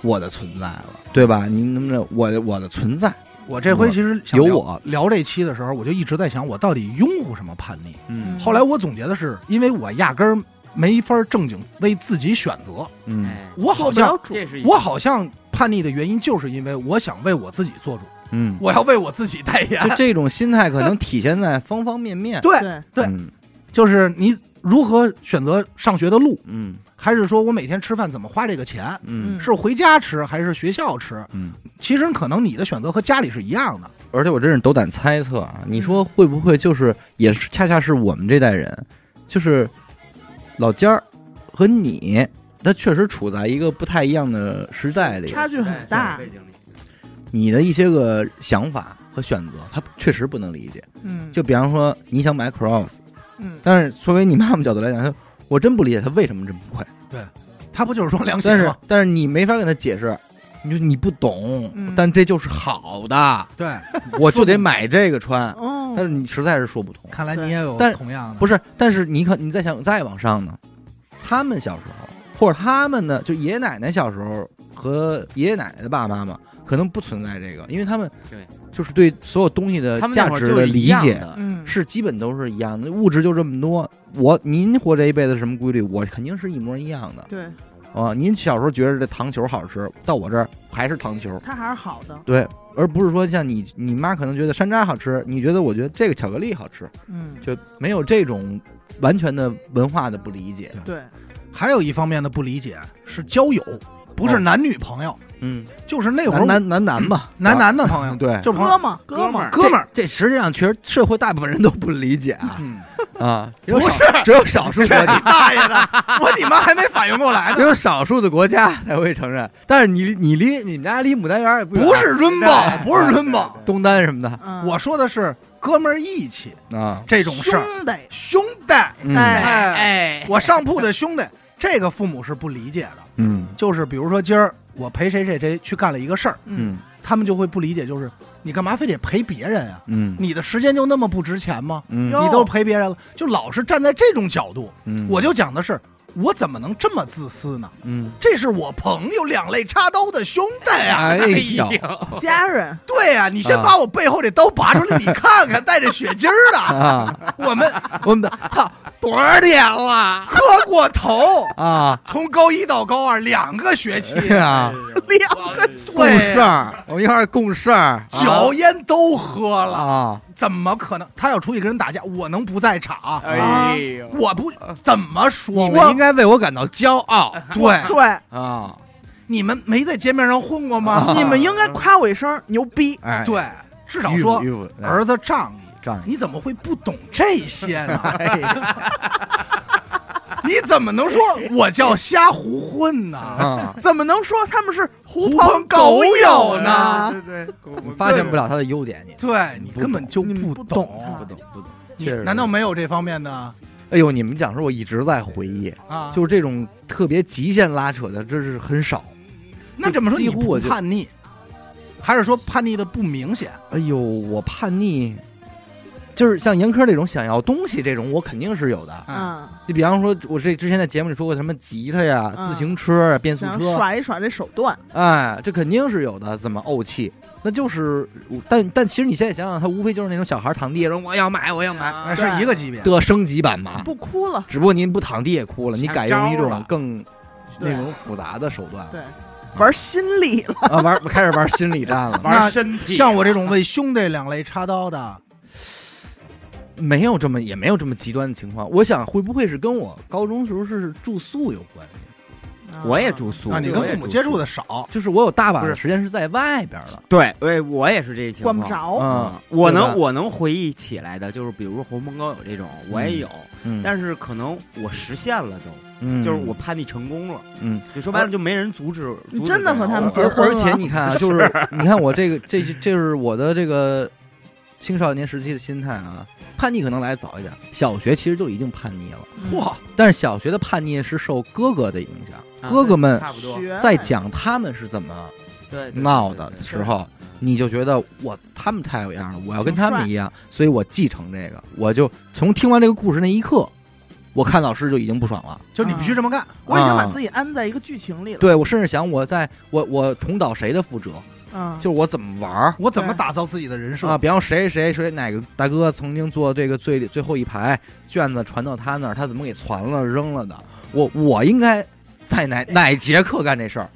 我的存在了，对吧？你能不能我我的存在？我这回其实想有我聊这期的时候，我就一直在想，我到底拥护什么叛逆？嗯后来我总结的是，因为我压根儿没法正经为自己选择，嗯哎我好像我好像叛逆的原因，就是因为我想为我自己做主，嗯，我要为我自己代言就。这种心态可能体现在方方面面。对，对，对嗯就是你如何选择上学的路，嗯还是说我每天吃饭怎么花这个钱，嗯是回家吃还是学校吃？嗯。其实可能你的选择和家里是一样的。而且我真是斗胆猜测啊，你说会不会就是也是恰恰是我们这代人，就是老尖儿和你，他确实处在一个不太一样的时代里，差距很大。背景里你的一些个想法和选择，他确实不能理解。嗯，就比方说你想买 Cross，嗯，但是作为你妈妈角度来讲，我真不理解他为什么这么贵，对他不就是说凉鞋但是吗？但是你没法跟他解释。你说你不懂，嗯但这就是好的，对，我就得买这个穿。哦，但是你实在是说不通。看来你也有但同样的，不是，但是你可你再想再往上呢，他们小时候，或者他们呢，就爷爷奶奶小时候和爷爷奶奶的爸爸妈妈，可能不存在这个，因为他们对就是对所有东西的价值会儿就是一理解嗯，是基本都是一样的，物质就这么多。我您活这一辈子什么规律，我肯定是一模一样的对，啊。您小时候觉得这糖球好吃，到我这儿还是糖球，它还是好的。对，而不是说像你你妈可能觉得山楂好吃，你觉得我觉得这个巧克力好吃，嗯，就没有这种完全的文化的不理解。对，还有一方面的不理解是交友，不是哦。男女朋友，嗯，就是那会儿男男男男嘛，男男的朋友，对，就是哥们儿，哥们儿，哥们儿。这实际上其实社会大部分人都不理解啊。嗯，啊，不是。只有少数国这你家，大爷的！我你妈还没反应过来呢。只。有少数的国家才会承认。但是你你离你们家离牡丹园也不远。不是 rainbow，不是 rainbow，东单什么的。嗯。我说的是哥们儿义气啊，这种事儿，兄弟，兄弟，嗯。哎哎，哎，我上铺的兄弟，这个父母是不理解的。嗯。就是比如说今儿我陪谁谁谁去干了一个事儿，嗯。他们就会不理解，就是你干嘛非得陪别人啊？嗯。你的时间就那么不值钱吗？嗯。你都陪别人了，就老是站在这种角度，嗯，我就讲的是。我怎么能这么自私呢？嗯，这是我朋友两肋插刀的兄弟啊！哎呦，家人，对呀、你先啊把我背后这刀拔出来，你看看，带着血筋儿的，啊，我们我们哈多少年了？磕过头，啊？从高一到高二两个学期，啊，两个共事儿，我们一块儿共事儿，酒烟都喝了，啊，怎么可能？他要出去跟人打架，我能不在场？哎呦，我不怎么说？你们应该为我感到骄傲对，对，啊！你们没在街面上混过吗？啊你们应该夸我一声牛逼。哎，对，至少说儿子仗义。仗义，你怎么会不懂这些呢？哎呀 你怎么能说我叫瞎胡混呢？啊，怎么能说他们是狐狐朋狗友呢呢？对对，你发现不了他的优点，你对你根本就不懂懂。不懂不懂。你确实难道没有这方面的哎呦，你们讲说，我一直在回忆，啊？就是这种特别极限拉扯的，这是很少。那这么说，几乎我叛逆，还是说叛逆的不明显？哎呦，我叛逆，就是像严科这种想要东西这种，我肯定是有的。嗯，就比方说，我这之前在节目里说过什么吉他呀、嗯自行车啊、变速车，耍一耍这手段，哎，这肯定是有的。怎么怄气？那就是，但但其实你现在想想，他无非就是那种小孩躺地上说我要买，我要买哎，是一个级别。的升级版嘛。不哭了。只不过您不躺地也哭了，你改用一种更那种复杂的手段对，玩心理了。啊，玩开始玩心理战了。玩身体，像我这种为兄弟两肋插刀的，没有这么也没有这么极端的情况。我想会不会是跟我高中时候是住宿有关系？我也住宿，啊，你跟父母接触的少，就是我有大把的时间是在外边的。对，对，我也是这情况。管不着。嗯，我能我能回忆起来的，就是比如说狐朋狗友这种，我也有，嗯，但是可能我实现了都，嗯就是我叛逆成功了，嗯，就说白了就没人阻止。你阻止真的和他们结婚了而而且你看啊，就是你看我这个这这是我的这个青少年时期的心态啊，叛逆可能来得早一点，小学其实就已经叛逆了，嗯嚯，但是小学的叛逆是受哥哥的影响，啊哥哥们差不多在讲他们是怎么闹的时候，你就觉得我他们太有样了，我要跟他们一样，所以我继承这个，我就从听完这个故事那一刻，我看老师就已经不爽了。就你必须这么干。我已经把啊自己安在一个剧情里了。对我甚至想，我在我我重蹈谁的覆辙？嗯，就是我怎么玩儿我怎么打造自己的人设啊？？比方谁谁谁哪个大哥曾经坐这个最最后一排，卷子传到他那儿，他怎么给传了扔了的？我我应该在哪哪节课干这事儿？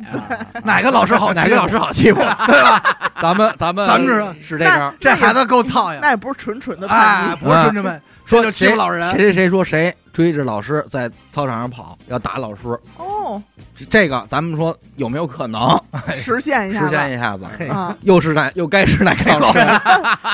哪个老师好？哪个老师好欺负？对吧？咱们咱们咱们是是这样。这孩子够操呀！那也不是纯纯的叛哎，逆。不是纯纯们，说欺负谁老人谁谁谁说谁追着老师在操场上跑，要打老师，哦，这这个咱们说有没有可能 实现一下实，现一下子？啊，又是哪又该是哪个 老师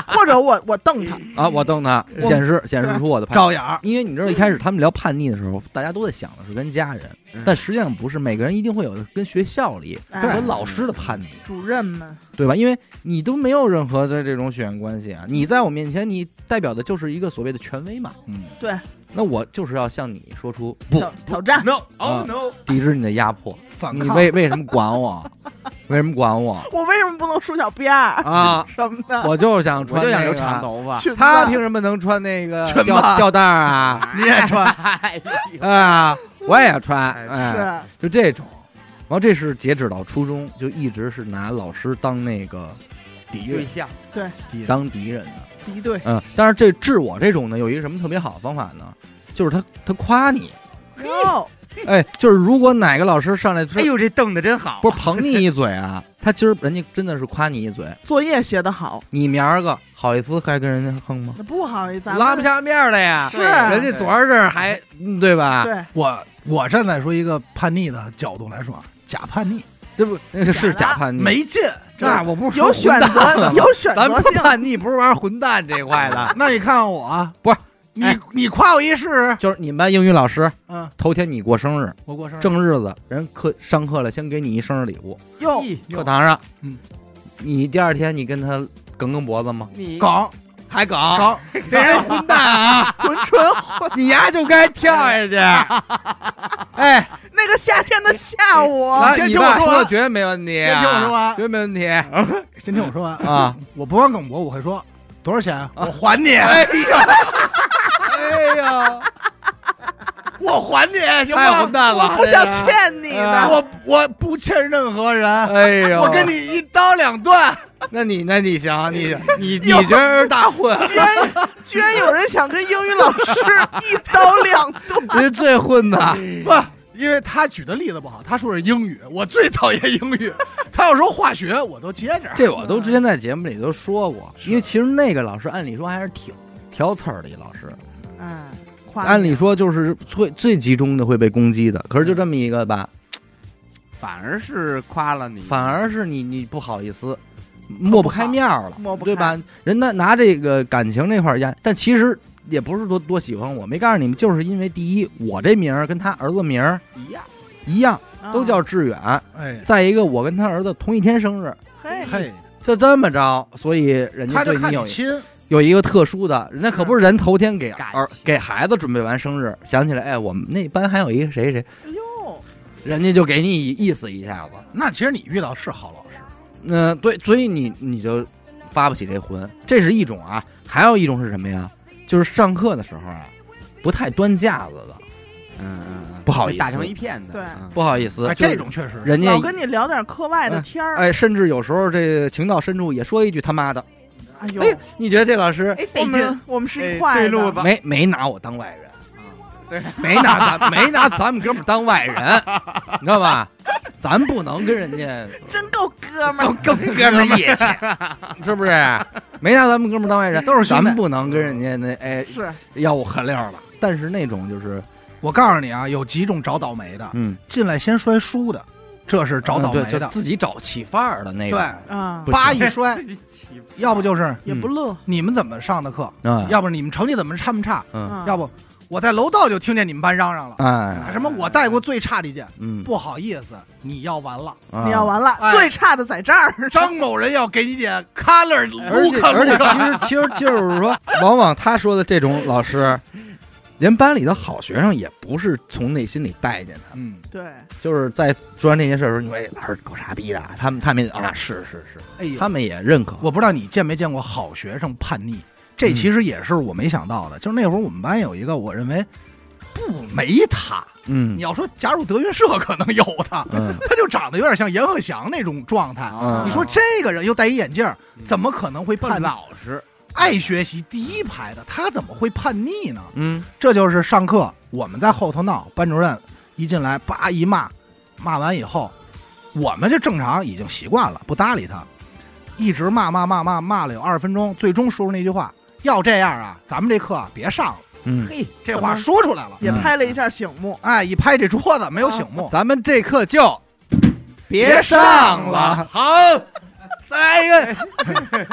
或者我我瞪他，啊？我瞪他，显示显示出我的。照眼儿。因为你知道一开始他们聊叛逆的时候，大家都在想的是跟家人，嗯但实际上不是，每个人一定会有跟学校里哎和老师的叛逆，主任们，对吧？因为你都没有任何的这种血缘关系啊，你在我面前，你代表的就是一个所谓的权威嘛。嗯，对，那我就是要向你说出不挑挑战，no 啊 oh no，抵制你的压迫，你反抗。为为什么管我？为什么管我我为什么不能梳小辫儿啊？什么的？我就是想穿那个就想留长头发。他凭什么能穿那个 吊吊带儿啊？你也穿，啊，我也穿，是就这种。然后这是截止到初中，就一直是拿老师当那个敌人，对象，当敌人的。敌对，嗯，但是这治我这种呢，有一个什么特别好的方法呢？就是他他夸你，哟，哎，就是如果哪个老师上来，哎呦，这瞪的真好，不是捧你一嘴啊，他今儿人家真的是夸你一嘴，作业写得好，你明儿个好意思还跟人家哼吗？那不好意思，拉不下面了呀，是人家昨儿这儿还嗯对吧？对，我我站在说一个叛逆的角度来说，啊，假叛逆这不那个是假叛逆，没劲。那我不是说有选择，有选咱择性，不叛逆，不是玩混蛋这块的，那你看看我啊，不是。你哎你夸我一试试，就是你们班英语老师嗯，头天你过生日，我过生日，正日子人课上课了，先给你一生日礼物，哟，课堂上，嗯，你第二天你跟他梗梗脖子吗？你港还梗，港，这人混蛋啊！混纯混。你丫就该跳下去。哎，那个夏天的下午，来，先你听我说绝对没问题啊，先听我说完绝对没问题 先听我说完。啊！我不光梗博，我会说多少钱啊？我还你，哎呀，哎呀，我还你，行太吗混？蛋了！我不想欠你啊的，我我不欠任何人，哎呦，我跟你一刀两断。那你那你行，你你你觉得是大混，居然居然有人想跟英语老师一刀两断，你是最混的。不，因为他举的例子不好，他说是英语，我最讨厌英语。他要说化学，我都接着。这我都之前在节目里都说过，因为其实那个老师按理说还是挺挑刺儿的一老师，按理说就是最最集中的会被攻击的，可是就这么一个吧，反而是夸了你，反而是你你不好意思，抹不开面儿了，抹不对吧？人家拿这个感情这块儿压，但其实也不是多多喜欢我，没告诉你们，就是因为第一，我这名儿跟他儿子名儿一样，一样，啊都叫志远。哎。再一个，我跟他儿子同一天生日，嘿，嘿，就这么着，所以人家他就对你有看你亲，有一个特殊的，人家可不是人头天给儿给孩子准备完生日，想起来，哎，我们那班还有一个谁谁，哎呦，人家就给你意思一下子。那其实你遇到是好老师，嗯、对，所以你你就发不起这魂，这是一种啊，还有一种是什么呀？就是上课的时候啊，不太端架子的，嗯嗯嗯，不好意思。打成一片的，对。嗯。不好意思，哎，这种确实，人家老跟你聊点课外的天儿，哎，甚至有时候这情到深处也说一句他妈的，哎呦，哎，你觉得这老师哎，我得劲们我们是一哎块的。对路子没没拿我当外人？对，没拿咱没拿咱们哥们儿当外人，你知道吧？咱不能跟人家 真够哥们儿，够哥们儿义气，是不是？没拿咱们哥们儿当外人，都是咱们不能跟人家那哎是。吆五喝六的。但是那种就是我告诉你啊，有几种找倒霉的，嗯，进来先摔书的，这是找倒霉嗯对就的。自己找起范儿的那个对种，，啊。不，叭行一摔，要不就是也不乐，你们怎么上的课，嗯，要不你们成绩怎么差？不差，要不我在楼道就听见你们班嚷嚷了，哎，什么我带过最差的一届，嗯，不好意思，你要完了。啊。你要完了，哎。最差的在这儿，张某人要给你点 color 而且卢克卢而且其，实其实就是说，往往他说的这种老师，连班里的好学生也不是从内心里待见他，嗯，对，就是在说完这件事的时候，你说哎老师够傻逼的，他们他们啊是是是，哎呀，他们也认可，我不知道你见没见过好学生叛逆，这嗯其实也是我没想到的。就是那会儿我们班有一个，我认为不没他。嗯你要说加入德云社，可能有他，嗯他就长得有点像阎鹤祥那种状态。嗯你说这个人又戴一眼镜儿，怎么可能会不叛逆？老实，爱学习第一排的他怎么会叛逆呢？嗯。这就是上课我们在后头闹，班主任一进来叭一骂，骂完以后，我们就正常已经习惯了，不搭理他，一直骂骂骂骂骂了有二十分钟，最终说出那句话：要这样啊，咱们这课别上了。嗯，嘿，这话说出来了，也拍了一下醒目，哎，一拍这桌子没有醒目，咱们这课就别上了。好，再来一个，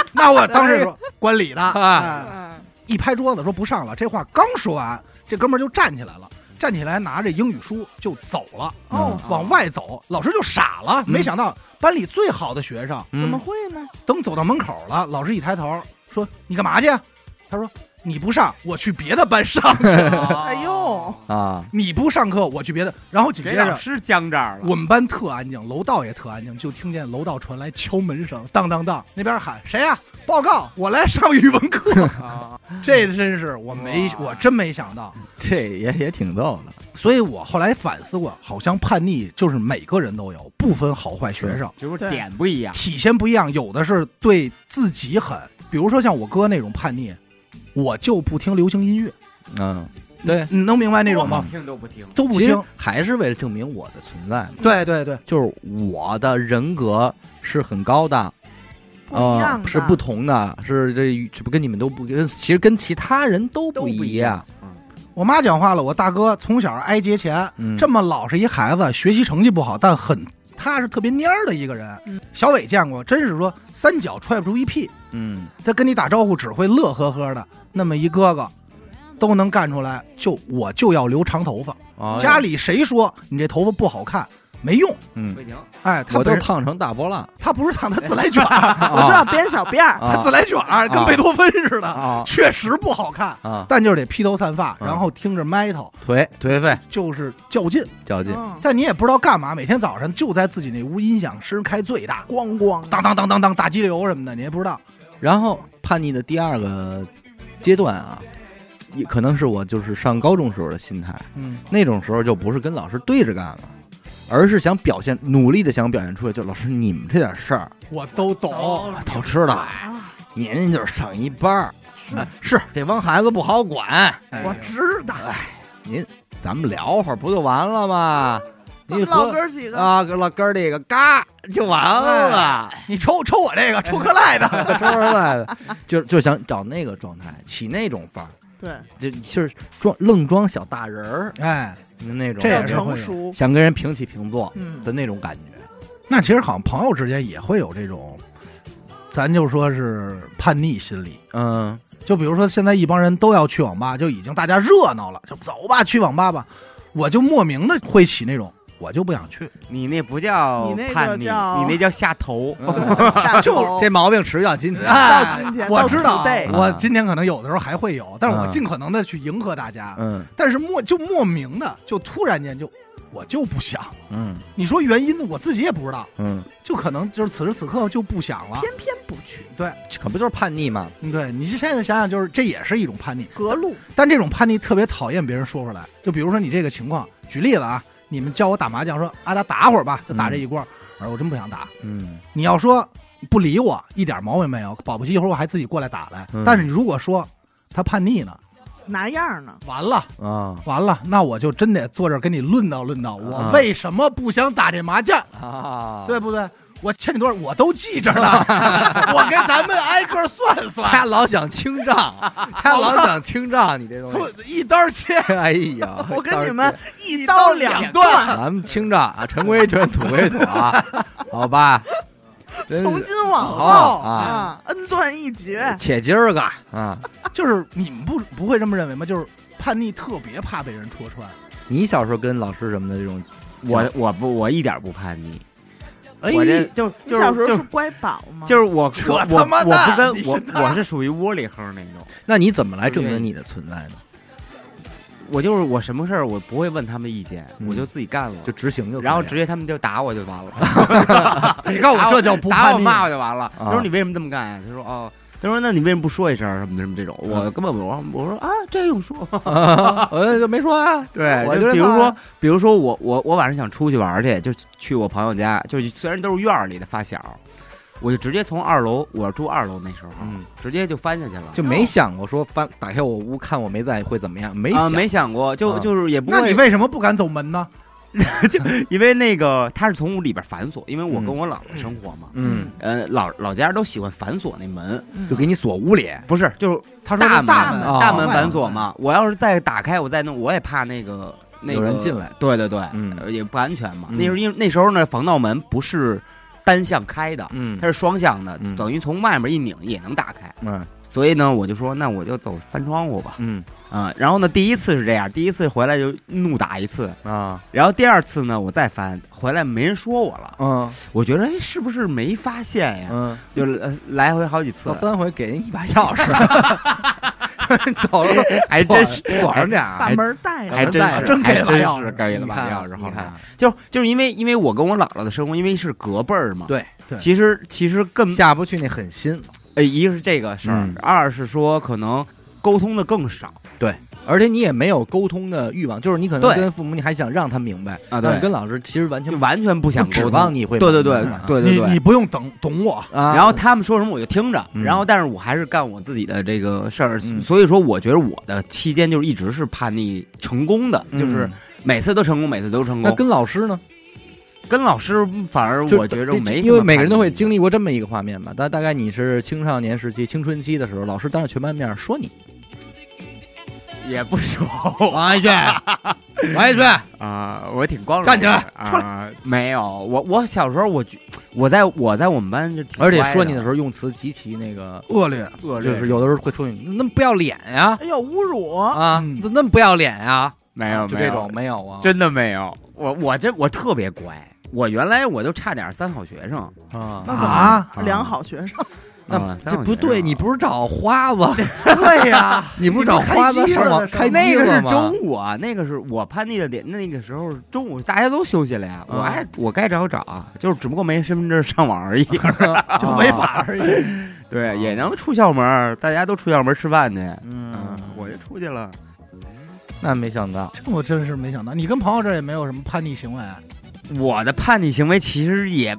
那我当时说观礼的，一拍桌子说不上了。这话刚说完，这哥们儿就站起来了，站起来拿着英语书就走了，哦，往外走。老师就傻了，没想到班里最好的学生，怎么嗯会呢？等走到门口了，老师一抬头说：“你干嘛去？”他说：“你不上，我去别的班上去。哎呦，啊，你不上课，我去别的。”然后紧接着。给老师僵这儿了。我们班特安静，楼道也特安静，就听见楼道传来敲门声，当当当，那边喊谁呀、报告，我来上语文课。啊 这真是我没，我真没想到。这也也挺逗的。所以我后来反思过，好像叛逆就是每个人都有，不分好坏学生，就是对点不一样。体现不一样。有的是对自己狠，比如说像我哥那种叛逆，我就不听流行音乐，嗯，对，你能明白那种吗？听都不听，都不听。还是为了证明我的存在嘛，对对对，就是我的人格是很高的，不一样的，呃是不同的，是这这不跟你们都不跟，其实跟其他人都都不一样。我妈讲话了，我大哥从小挨劫钱，嗯，这么老实一孩子，学习成绩不好，但很他是特别蔫儿的一个人。嗯小伟见过，真是说三脚踹不出一屁，嗯他跟你打招呼只会乐呵呵的，那么一哥哥。都能干出来，就我就要留长头发。哦家里谁说你这头发不好看，没用。嗯。不，行，哎，他我都本烫成大波浪。他不是烫，他自来卷儿，我就要编小辫儿，啊。他自来卷儿跟贝多芬似的，啊。确实不好看。啊，但就是得披头散发，嗯然后听着麦头，颓颓废。就是较劲。较劲，嗯。但你也不知道干嘛，每天早上就在自己那屋音响声开最大，咣咣，当当当当当大激流什么的，你也不知道。然后叛逆的第二个阶段啊，也可能是我就是上高中时候的心态，嗯，那种时候就不是跟老师对着干了，而是想表现，努力的想表现出来，就老师你们这点事儿我都懂。都知道，啊，您就是上一班儿，哎是这帮孩子不好管，哎我知道，您咱们聊会儿不就完了吗？你咱们老和哥几个，啊，跟老哥儿这个嘎就完了。你抽抽我这个抽克赖的，说出来的，就就想找那个状态，起那种范儿，对，就就是装愣装小大人儿哎，那种，要这也是成熟，想跟人平起平坐嗯，的那种感觉。那其实好像朋友之间也会有这种，咱就说是叛逆心理。嗯就比如说现在一帮人都要去网吧，就已经大家热闹了，就走吧，去网吧吧。我就莫名的会起那种，我就不想去。你那不叫你那个叛逆，叫你那叫下头。嗯就这毛病持续到今天。到今天我知道我今天可能有的时候还会有，但是我嗯尽可能的去迎合大家。嗯但是莫就莫名的，就突然间就我就不想。嗯你说原因呢？我自己也不知道，嗯，就可能就是此时此刻就不想了。偏偏不去，对，可不就是叛逆吗？对你现在想想，就是这也是一种叛逆。隔路，但这种叛逆特别讨厌别人说出来。就比如说你这个情况，举例子啊，你们叫我打麻将，说啊，咱打会儿吧，就打这一锅。我说我真不想打。嗯你要说不理我，一点毛病没有，保不齐一会儿我还自己过来打来。嗯但是你如果说他叛逆呢，拿样呢？完了啊完了，那我就真得坐这儿跟你论道论道，我啊为什么不想打这麻将，啊，对不对？我欠你多少我都记着呢，我给咱们挨个算算他，老想清账，他老想清账，你这东从西。一刀切。哎呀，我跟你们一刀刀两两断，咱们清账啊，尘归尘，土归土啊，好吧？从今往后啊，啊，恩断义绝。且今儿个啊，就是你们不不会这么认为吗？就是叛逆特别怕被人戳穿。你小时候跟老师什么的这种，我我不我一点不叛逆，哎我这就就是就是小时候乖宝吗？就是我我我我跟我我是属于窝里横那种，那你怎么来证明你的存在呢？我就是我什么事儿我不会问他们意见，嗯我就自己干了，就执行就然后直接他们就打我就完了。你告诉我这叫不打我？骂我就完了。啊他说你为什么这么干啊？他说哦，他说那你为什么不说一声什么的什么这种？我根本不我我说啊，这用说。我就没说啊，对，我就就这么比如说，比如说我我我晚上想出去玩去，就去我朋友家，就是虽然都是院儿里的发小，我就直接从二楼，我住二楼那时候，嗯，直接就翻下去了，就没想过说翻打开我屋看我没在会怎么样，没啊想没想过，就啊就是也不会，那你为什么不敢走门呢？因为那个他是从屋里边反锁，因为我嗯跟我姥姥生活嘛，嗯，呃老老家都喜欢反锁那门，就给你锁屋里，不是就是他说是大门大门，哦大门反锁嘛，我要是再打开我再弄，我也怕那个那个有人进来，对对对，也不安全嘛。嗯。那时候因为那时候呢，防盗门不是单向开的，嗯。它是双向的，嗯。等于从外面一拧也能打开。嗯所以呢，我就说那我就走翻窗户吧，嗯。啊、然后呢，第一次是这样，第一次回来就怒打一次，啊。然后第二次呢，我再翻回来没人说我了，嗯。我觉得哎是不是没发现呀？嗯，就呃来回好几次。到，三回给人一把钥匙，走了。还真是锁上点儿。把门带上，还真是真给了把还真钥匙。是给了把钥匙，后来你看就就是因为因为我跟我姥姥的生活，因为是隔辈儿嘛，对对。其实其实更下不去那狠心，呃，一个是这个事儿，嗯二是说可能沟通的更少对而且你也没有沟通的欲望，就是你可能跟父母你还想让他明白啊，但是对，跟老师其实完全完全不想指沟通望你会对对对对对对。你你不用等懂我，啊，然后他们说什么我就听着，嗯然后但是我还是干我自己的这个事儿，嗯所以说我觉得我的期间就是一直是叛逆成功的，就是嗯每次都成功，每次都成功。那跟老师呢？跟老师反而我觉着没因为每个人都会经历过这么一个画面吧。大大概你是青少年时期、青春期的时候，老师当着全班面说你，也不说。王一轩，王一轩，啊，我挺光荣站起来啊！没有，我我小时候我觉我在我在我们班就挺而且说你的时候用词极其那个，恶劣，恶劣。就是有的时候会说你那么不要脸呀。哎呦，侮辱！啊，嗯。那那么不要脸呀，没有没有。就这种没有啊，真的没有，我我这我特别乖，我原来我就差点三好学生，啊。那怎么？啊。良好学生？那啊这不对，你不是找花子，对呀，你不是找花子上网开那个是？中午啊，那个是我叛逆的点，那个时候中午大家都休息了呀，我爱我该找找，就是只不过没身份证上网而已，就违法而已。对，也能出校门，大家都出校门吃饭去，嗯。嗯，，我就出去了，那没想到，这我真是没想到，你跟朋友这也没有什么叛逆行为，我的叛逆行为其实也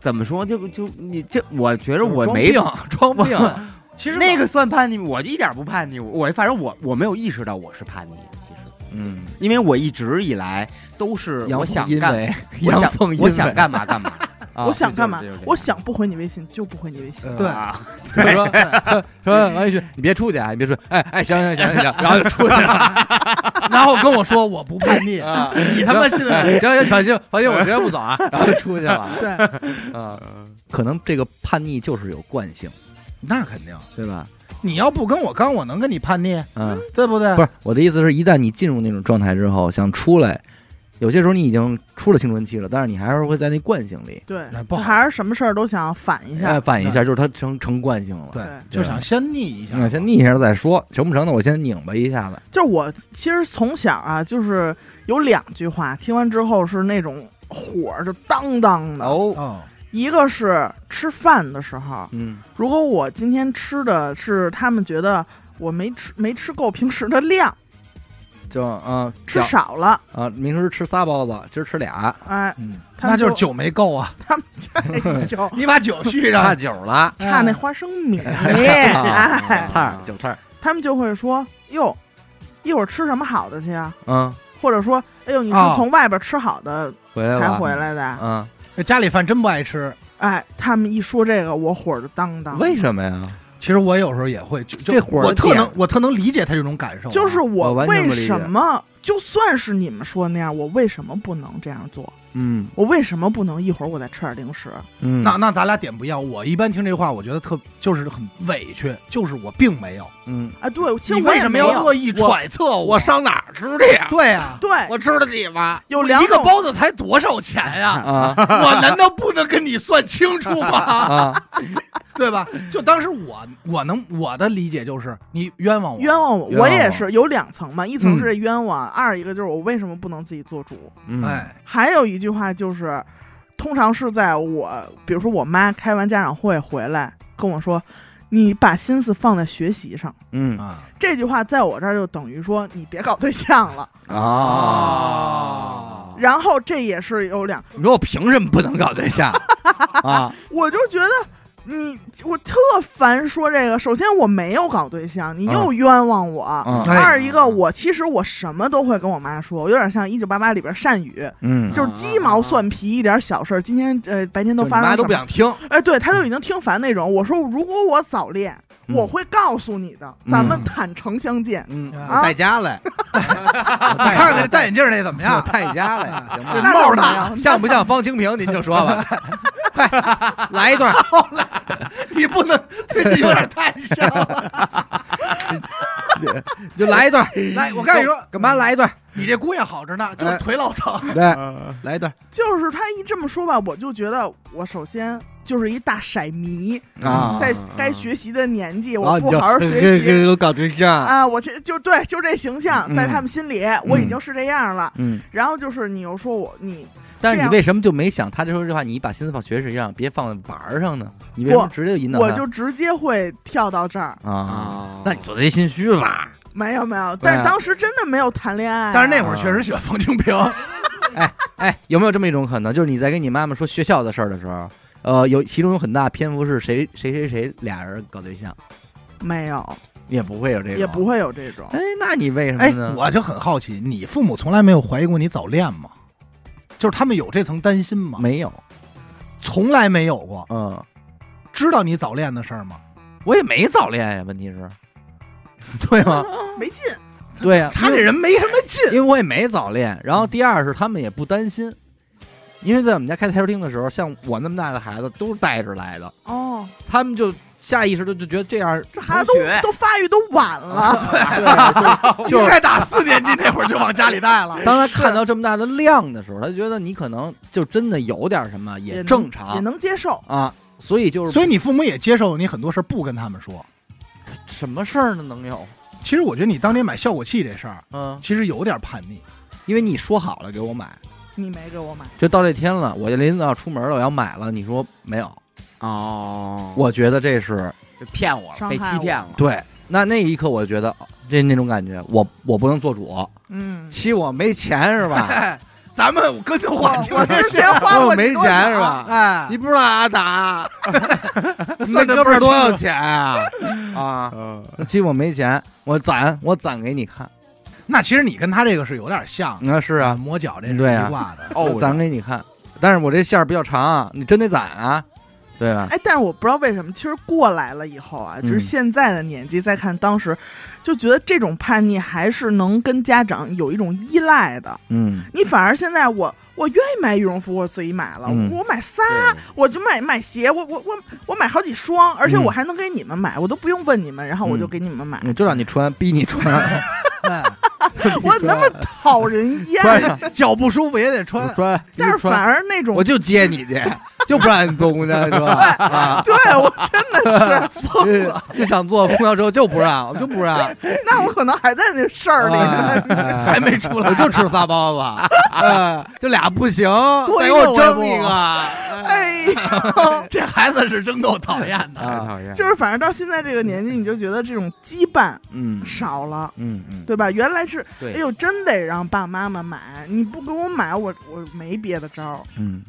怎么说，就就你这，我觉得我装没病，装病，其实那个算叛逆，我一点不叛逆，我反正我我没有意识到我是叛逆的，其实，嗯，因为我一直以来都是我想干，我想我想干嘛干嘛，啊我想干嘛就是就是这？样我想不回你微信就不回你微信。嗯对啊 就说 说王一旭，你别出去啊，你别出去，哎哎，行行行行行，然后就出去了 然后跟我说我不叛逆，啊，你他妈信了？行行，放心放心，我绝对不走啊，然后就出去了对，啊。可能这个叛逆就是有惯性，那肯定，对吧？你要不跟我刚，我能跟你叛逆，嗯，对不对？不是我的意思是，一旦你进入那种状态之后，想出来，有些时候你已经出了青春期了，但是你还是会在那惯性里，对那，不好还是什么事儿都想反一哎，下。反一下，就是它成成惯性了。对对，就想先逆一下。那先逆一下再说，成不成的？我先拧巴一下子。就是我其实从小啊，就是有两句话，听完之后是那种火儿就当当的。哦，哦，一个是吃饭的时候，嗯如果我今天吃的是他们觉得我没吃没吃够平时的量，就嗯，吃少了，啊，明儿吃仨包子，今儿吃俩，哎，嗯，他们就那就是酒没够啊，他们家酒 你把酒续差上，酒了，差那花生米，菜儿韭菜儿，他们就会说哟，一会儿吃什么好的去啊？嗯，或者说，哎呦，你是哦从外边吃好的回来了，才回来的？嗯，家里饭真不爱吃。哎，他们一说这个，我火儿就当当。为什么呀？其实我有时候也会，就就这活儿我特能，我特能理解他这种感受啊。就是我我为什么，就算是你们说那样，我为什么不能这样做？嗯我为什么不能一会儿我再吃点零食？嗯，那那咱俩点不一样。我一般听这话，我觉得特就是很委屈，就是我并没有。嗯，啊，对，其实你为什么要恶意揣测我？我上哪儿吃的呀？对呀，对，我吃得起吗？有两种一个包子才多少钱呀？啊我难道不能跟你算清楚吗？啊，对吧？就当时我我能我的理解就是你冤枉我，冤枉我，我我也是有两层嘛，一层嗯是这冤枉，二一个就是我为什么不能自己做主？嗯，哎，还有一句话就是，通常是在我，比如说我妈开完家长会回来跟我说：“你把心思放在学习上。嗯啊这句话在我这儿就等于说你别搞对象了。啊，然后这也是有两，你说我凭什么不能搞对象 啊？我就觉得你我特烦说这个。首先我没有搞对象，你又冤枉我。二一个，我其实我什么都会跟我妈说，我有点像《一九八八》里边善宇，嗯，就是鸡毛蒜皮一点小事儿，今天呃白天都发生什么？都不想听，哎，对他都已经听烦那种。我说如果我早恋，嗯我会告诉你的，咱们坦诚相见。嗯，啊 我带家来，看看这戴眼镜那怎么样？在家来，行这吗？帽儿那大，像不像方清平？您就说吧，快来一段，你不能最近有点太像了。就来一段。来，我跟你说，干嘛来一段？你这姑爷好着呢，就是腿老疼。对，来一段就是他一这么说吧，我就觉得我首先就是一大色迷，啊！在该学习的年纪，啊我不好好学习。我搞对象，啊，我这就对，就这形象，嗯在他们心里，我已经是这样了。嗯。然后就是你又说我你但是你为什么就没想他就说这话？你把心思放学习上，别放在玩儿上呢？你为什么直接就引导他？我就直接会跳到这儿，啊，那你做贼心虚吧？没有没有，但是当时真的没有谈恋爱啊。但是那会儿确实喜欢冯清平，哎哎，有没有这么一种可能，就是你在跟你妈妈说学校的事儿的时候，呃，有其中有很大篇幅是谁谁谁谁俩人搞对象，没有，也不会有这种，也不。会有这种。哎，那你为什么哎呢？，我就很好奇，你父母从来没有怀疑过你早恋吗？就是他们有这层担心吗？没有，从来没有过。嗯，知道你早恋的事儿吗？我也没早恋呀，问题是，对吗？没劲，对呀，他这人没什么劲。因为我也没早恋，然后第二是他们也不担心，因为在我们家开台球厅的时候，像我那么大的孩子都是带着来的，哦，他们就下意识的就觉得这样，这孩子都同学都发育都晚了，对，就应该打四年级那会儿就往家里带了。当他看到这么大的量的时候，他觉得你可能就真的有点什么，也正常也常能接受。啊，所以就是所以你父母也接受你很多事儿不跟他们说。什么事儿呢能有？其实我觉得你当年买效果器这事儿，嗯，其实有点叛逆。因为你说好了给我买，你没给我买，就到这天了，我就临要出门了，我要买了，你说没有？哦，我觉得这是骗我了，伤害被欺骗了。对。那那一刻，我就觉得这那种感觉，我我不能做主，嗯，欺我没钱是吧？哎，咱们跟着我我之前花我没钱是？吧？哎，你不知道阿达，那哥们儿多少钱啊？啊，欺我没钱，我攒我攒给你看。那其实你跟他这个是有点像的。那是啊，磨脚这是对啊一挂的。哦攒给你看。但是我这线儿比较长啊，你真得攒啊，对吧？哎，但是我不知道为什么，其实过来了以后啊，就是嗯现在的年纪再看当时，就觉得这种叛逆还是能跟家长有一种依赖的。嗯，你反而现在我我愿意买羽绒服，我自己买了，嗯我买仨，我就买买鞋，我我我我买好几双，而且嗯我还能给你们买，我都不用问你们，然后我就给你们买，我就让你穿，逼你穿，哎，我那么讨人厌。穿脚不舒服也得穿。穿，但是反而那种我就接你去，就不让你坐公交车啊，对我真的是，疯了，就想坐公交车就不让，我就不让，那我可能还在那事儿里呢。哎还没出来我就吃仨包子，哎就俩不行，再给我蒸一个，哎呦，这孩子是真够讨厌的。啊，讨厌就是反正到现在这个年纪，你就觉得这种羁绊嗯少了。嗯嗯，对吧？原来是，哎呦，真得让爸爸妈妈买，你不给我买，我我没别的招儿。嗯，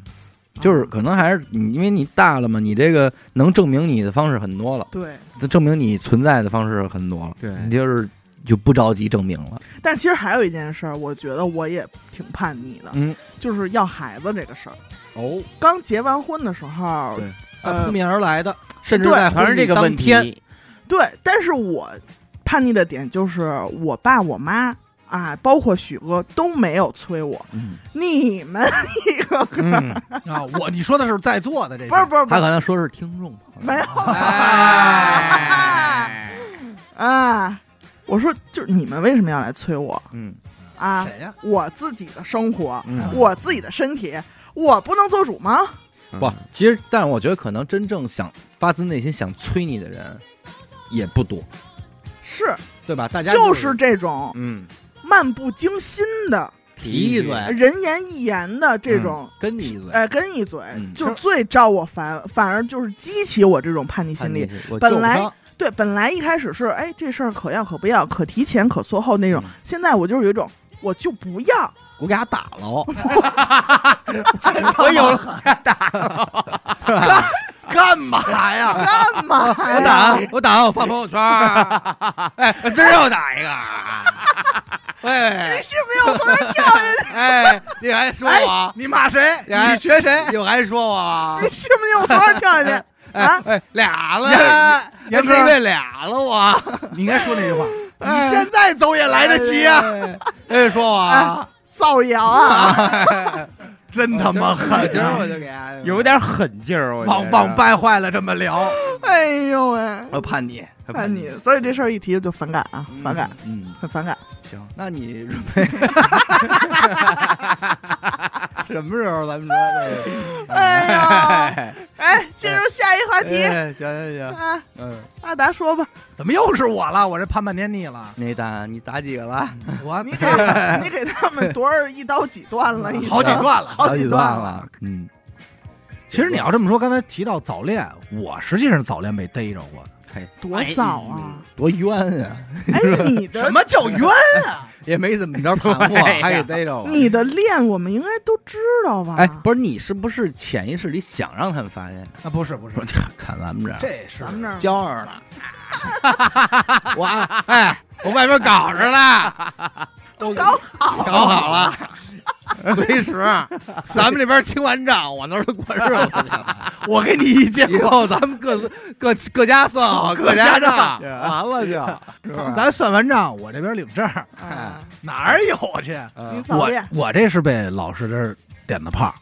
就是可能还是你，因为你大了嘛，你这个能证明你的方式很多了，对，证明你存在的方式很多了，对你就是就不着急证明了，但其实还有一件事儿，我觉得我也挺叛逆的，嗯，就是要孩子这个事儿。哦，刚结完婚的时候，对呃扑面而来的，甚至对在全是这个问题。当天对，但是我叛逆的点就是我爸我妈啊，包括许哥都没有催我，嗯 你们一个个、嗯，啊，我你说的是在座的这 不是不是不是他可能说是听众，没有哎，啊，我说就是你们为什么要来催我嗯啊？谁呀？我自己的生活，嗯，我自己的身体，我不能做主吗？不，其实，但我觉得可能真正想发自内心想催你的人也不多，是，对吧？大家就是是这种嗯，漫不经心的提一嘴，人言一言的这种，跟你一嘴，哎，跟一嘴嗯就最招我烦，反而就是激起我这种叛逆心理。本来对，本来一开始是哎这事儿可要可不要，可提前可缩后那种，嗯。现在我就是有一种我就不要，我给他打了，我有了，干嘛呀？干嘛呀？我？打我打我发朋友圈儿，哎，真要打一个，哎你信不信我从这儿跳下去？哎，你还说我，你骂谁？哎你学谁？你还说我你，信不信我从这儿跳下去？啊哎哎，俩了，严哥这位俩了我，你应该说那句话。你哎现在走也来得及啊！哎，哎说我啊，造谣啊！真他妈狠今儿啊！我就给有点狠劲儿，往往败坏了这么聊，哎呦喂，我叛逆，叛逆，所以这事儿一提就反感啊，反感，嗯，很反感。行，那你准备 什么时候咱们说这个？哎呀，哎，进入下一话题哎行行行，啊，嗯，阿达说吧，怎么又是我了？我这盼半天腻了。你打你打几个了？我你给你给他们多少一刀几断了？好几段了。好几段段了。，嗯，其实你要这么说，刚才提到早恋，我实际上早恋被逮着过的。嘿，多早啊！多冤啊！哎，你的什么叫冤啊？也没怎么着谈过，还给逮着了。你的恋，我们应该都知道吧？哎，不是你是不是潜意识里想让他们发现？啊，不是不是说，看咱们这儿这是咱们这儿骄傲了，我哎，我外边搞着呢，都搞好，搞好了，随时，咱们这边清完账，我那儿过日子去了。我给你一见以，后咱们各各各家算好各家家账完了就，是吧？咱算完账，我这边领证，啊哪儿有去？嗯我恋我这是被老师这儿点的炮，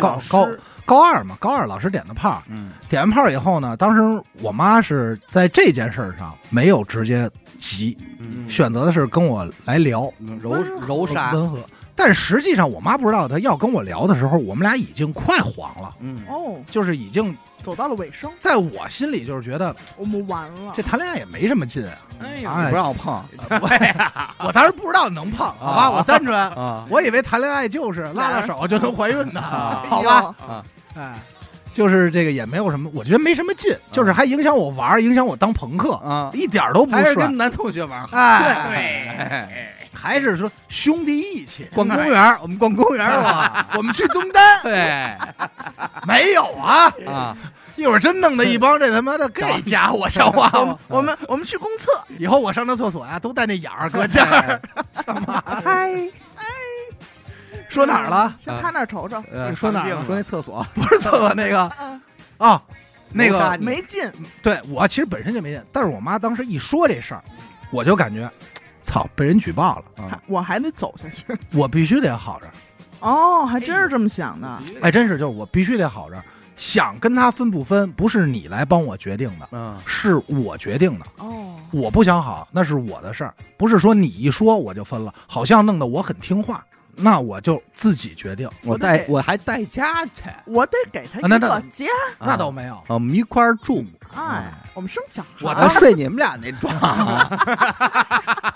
高老师高高二嘛，高二老师点的炮，嗯点完炮以后呢，当时我妈是在这件事儿上没有直接急，嗯。选择的是跟我来聊柔柔沙，温和。但实际上，我妈不知道，她要跟我聊的时候，我们俩已经快黄了，嗯，哦，就是已经走到了尾声，在我心里就是觉得我们完了。这谈恋爱也没什么劲啊。哎呀不让我碰。我当时不知道能碰，好吧，啊我单纯，啊。我以为谈恋爱就是拉拉手就能怀孕的，啊。好吧，啊，哎，就是这个也没有什么，我觉得没什么劲，就是还影响我玩儿，影响我当朋克，啊，一点都不帅还是跟。男同学玩好。哎，对，还是说兄弟义气。逛公园，我们逛公园吧。我们去东单对 没有啊？啊，一会儿真弄的一帮这他妈的 gay 家伙，笑话我们？我们我们去公厕，以后我上那厕所呀，都带那眼儿搁这儿。嗨，说哪儿了？先他那儿瞅瞅，呃说哪儿了说那厕所，不是厕所那个嗯啊，那个没劲，对我其实本身就没劲，但是我妈当时一说这事儿，我就感觉，操，被人举报了，还我还得走下去。我必须得好着。哦，还真是这么想的。哎，真是，就是我必须得好着。想跟他分不分，不是你来帮我决定的，嗯，是我决定的。哦，我不想好，那是我的事儿，不是说你一说我就分了，好像弄得我很听话，那我就自己决定。我带我还带家去，我得给他一啊那那个家。那倒没有，啊我们一块儿住，哎，我们生小孩儿，我啊睡你们俩那床，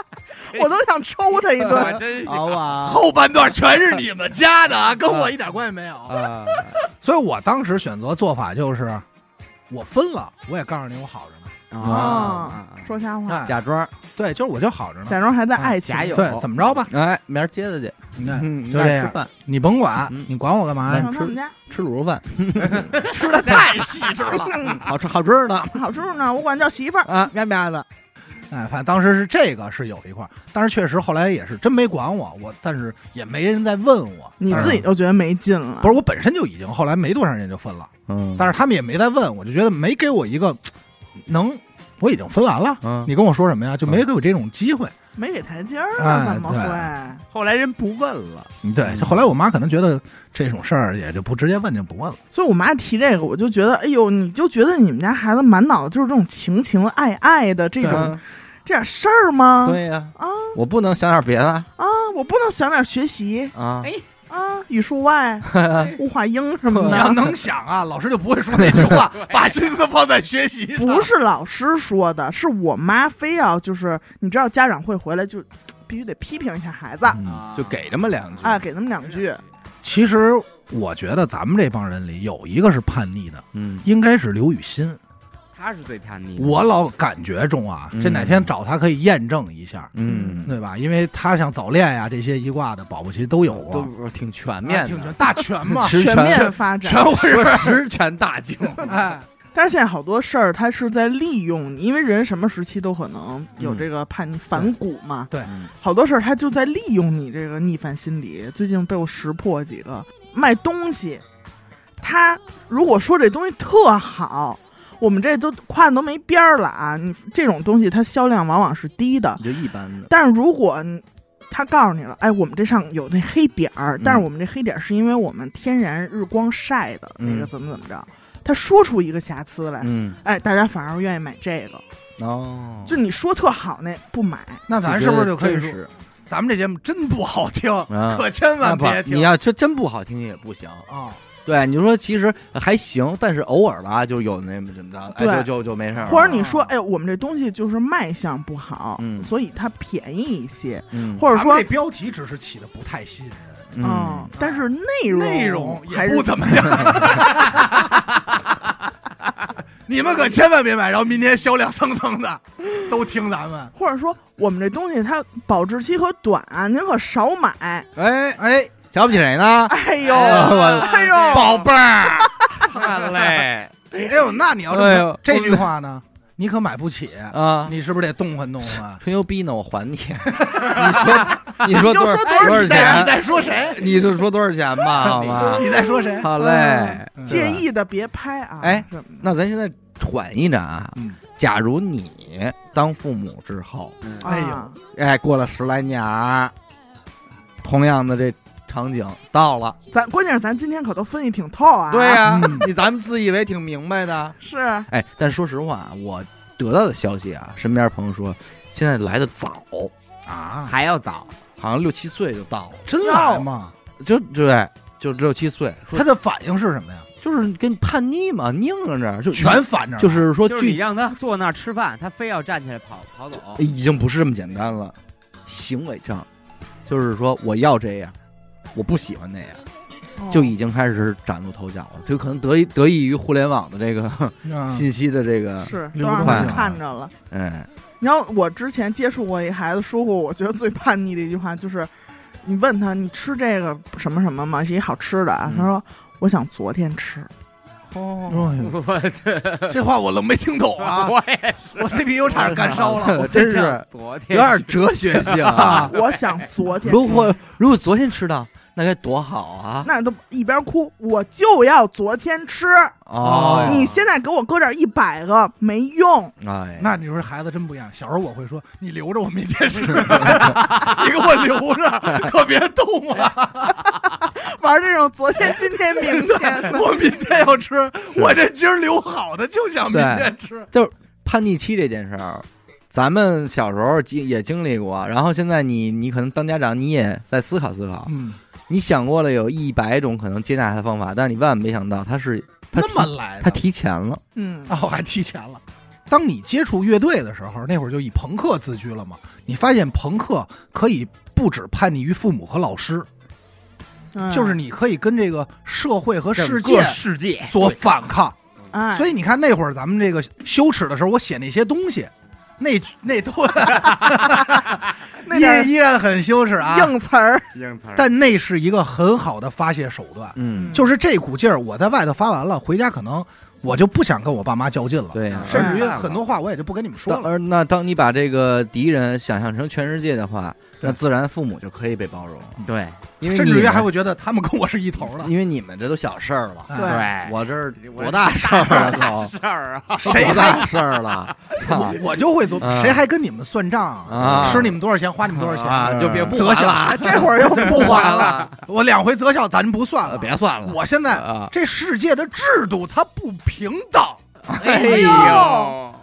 我都想抽他一顿。真是 好吧？后半段全是你们家的啊，跟我一点关系没有。啊，所以我当时选择做法就是，我分了，我也告诉你我好着呢。啊，说瞎话，哎，假装，对，就是我就好着呢。假装还在爱情。里。假有。对，怎么着吧？哎，明儿接他去，你看，嗯，就这样。吃饭，你甭管嗯，你管我干嘛呀？吃他们家。吃卤肉饭，吃的太细致了。好吃好吃的 好吃呢，我管叫媳妇儿。啊，喵喵的，哎，反正当时是这个是有一块，但是确实后来也是真没管我，我但是也没人再问我，你自己但是就觉得没劲了，不是我本身就已经后来没多长时间就分了，嗯。但是他们也没再问，我就觉得没给我一个能，我已经分完了，嗯，你跟我说什么呀？就没给我这种机会。没给台阶儿哎啊？怎么会？后来人不问了，对，就后来我妈可能觉得这种事儿也就不直接问就不问了。所以我妈提这个，我就觉得，哎呦，你就觉得你们家孩子满脑子就是这种情情爱爱的这种嗯这点事儿吗？对呀，啊我不能想点别的啊，我不能想点学习啊，啊，语数外、物化英什么你要。能想啊，老师就不会说那句话，把心思放在学习上。不是老师说的，是我妈非要就是，你知道家长会回来就必须得批评一下孩子，嗯就给这么两句，哎，给那么两句。其实我觉得咱们这帮人里有一个是叛逆的，嗯应该是刘雨欣。他是最叛逆的。我老感觉中啊，嗯这哪天找他可以验证一下，嗯，对吧？因为他像早恋呀这些一挂的，保不齐都有都啊。挺全面的挺全的，大全嘛，全 全面发展全。我说是十全大敬，哎，但是现在好多事儿，他是在利用你，因为人什么时期都可能有这个叛逆反骨嘛。对嗯好多事儿他就在利用你这个逆反心理。最近被我识破几个卖东西，他如果说这东西特好，我们这都夸的都没边儿了啊！你这种东西它销量往往是低的，就一般的，但是如果他告诉你了，哎，我们这上有那黑点儿，但是我们这黑点儿是因为我们天然日光晒的，那个嗯怎么怎么着，他说出一个瑕疵来，嗯，哎，大家反而愿意买这个。哦，就你说特好那不买，那咱是不是就可以说，咱们这节目真不好听，啊？可千万别听你要这真不好听也不行。啊！对，你说其实还行，但是偶尔吧，就有那么怎么着，就就就没事。或者你说，哎，我们这东西就是卖相不好，嗯所以它便宜一些，嗯，或者说这，标题只是起的不太吸引人，嗯嗯，但是内容内容也不怎么样。你们可千万别买，然后明天销量蹭蹭的，都听咱们。或者说我们这东西它保质期可短，您可少买。哎，哎，瞧不起谁呢？哎呦，哎我哎呦，宝贝儿，看嘞，哎呦，那你要这句话呢，你可买不起，啊，你是不是得动换动换？吹牛逼呢，我还你。你说，你说多少多少钱你在说谁？你就说多少钱吧，好吗？你在说谁？好嘞，嗯介意的别拍啊！哎那咱现在缓一着啊。嗯，假如你当父母之后，嗯哎呦啊哎，过了十来年，同样的这场景到了，咱关键是咱今天可都分析挺透啊。对呀、嗯。你咱们自以为挺明白的，是。哎，但说实话，我得到的消息啊，身边朋友说现在来的早，啊，还要早，好像六七岁就到了，真来吗？就对，就六七岁，他的反应是什么呀？就是跟你叛逆嘛，拧着就全反着，就是说就是你让他坐那儿吃饭，他非要站起来跑跑走。已经不是这么简单了，行为上就是说我要这样，我不喜欢那样。哦就已经开始崭露头角了，就可能得益得益于互联网的这个嗯 信息的这个，是都让人动性看着了。哎，你知道我之前接触过一孩子说过，我觉得最叛逆的一句话就是，你问他你吃这个什么什么吗？是一好吃的啊？嗯他说我想昨天吃。哦，我这 这话我都没听懂啊！我也我 CPU 差点干烧了。我真是昨天有点哲学性啊。我想昨天，如果如果昨天吃到，那该多好啊！那都一边哭，我就要昨天吃。哦，你现在给我搁这一百个没用，哎，那你说孩子真不一样。小时候我会说，你留着我明天吃，你给我留着，可别动啊！玩这种昨天、今天、明天的。我明天要吃，我这今儿留好的就想明天吃。就是叛逆期这件事儿，咱们小时候经也经历过，然后现在你你可能当家长，你也在思考思考，嗯，你想过了有一百种可能接纳他的方法，但是你万万没想到他是他那么来的，他提前了，嗯，哦，还提前了。当你接触乐队的时候，那会儿就以朋克自居了嘛。你发现朋克可以不止叛逆于父母和老师，嗯。就是你可以跟这个社会和世界世界。所反抗。哎，所以你看那会儿咱们这个羞耻的时候，我写那些东西，那那都 依依然很羞耻啊。硬词儿，硬词儿但那是一个很好的发泄手段，嗯，就是这股劲儿，我在外头发完了，回家可能我就不想跟我爸妈较劲了，对呀、甚至于很多话我也就不跟你们说了。而那当你把这个敌人想象成全世界的话，对那自然父母就可以被包容了，对。因为甚至于还会觉得他们跟我是一头的。因为你们这都小事儿了，哎对，我这儿多大事儿了都，事儿啊，谁大事儿了？我我就会做，啊谁还跟你们算账啊？吃你们多少钱，花你们多少钱？啊，就别不择校还了，这会儿又不还了，我两回择校咱不算呃了。别算了，我现在啊，这世界的制度它不平等，哎呦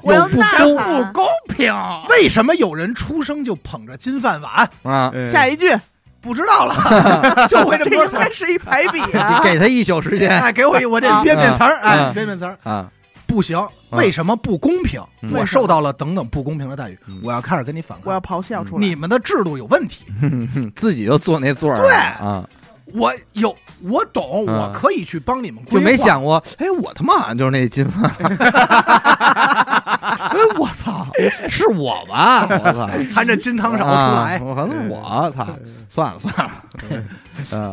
我不呐公不。公平。为什么有人出生就捧着金饭碗？啊，下一句，不知道了，就会这这么多词儿。应该是一排比啊你。给他一宿时间哎，给我一我这啊编编词儿，啊哎，编编词儿。啊，不行，为什么不公平？嗯我受到了等等不公平的待遇嗯，我要开始跟你反我要抗。咆哮出来。你们的制度有问题，自己就坐那座儿对啊，我有我懂，嗯。我可以去帮你们规就。没想过，哎，我他妈好像就是那金发，哎，我操，是我吧？我操，含着金汤勺出来，啊我可能我操，算了算了，嗯。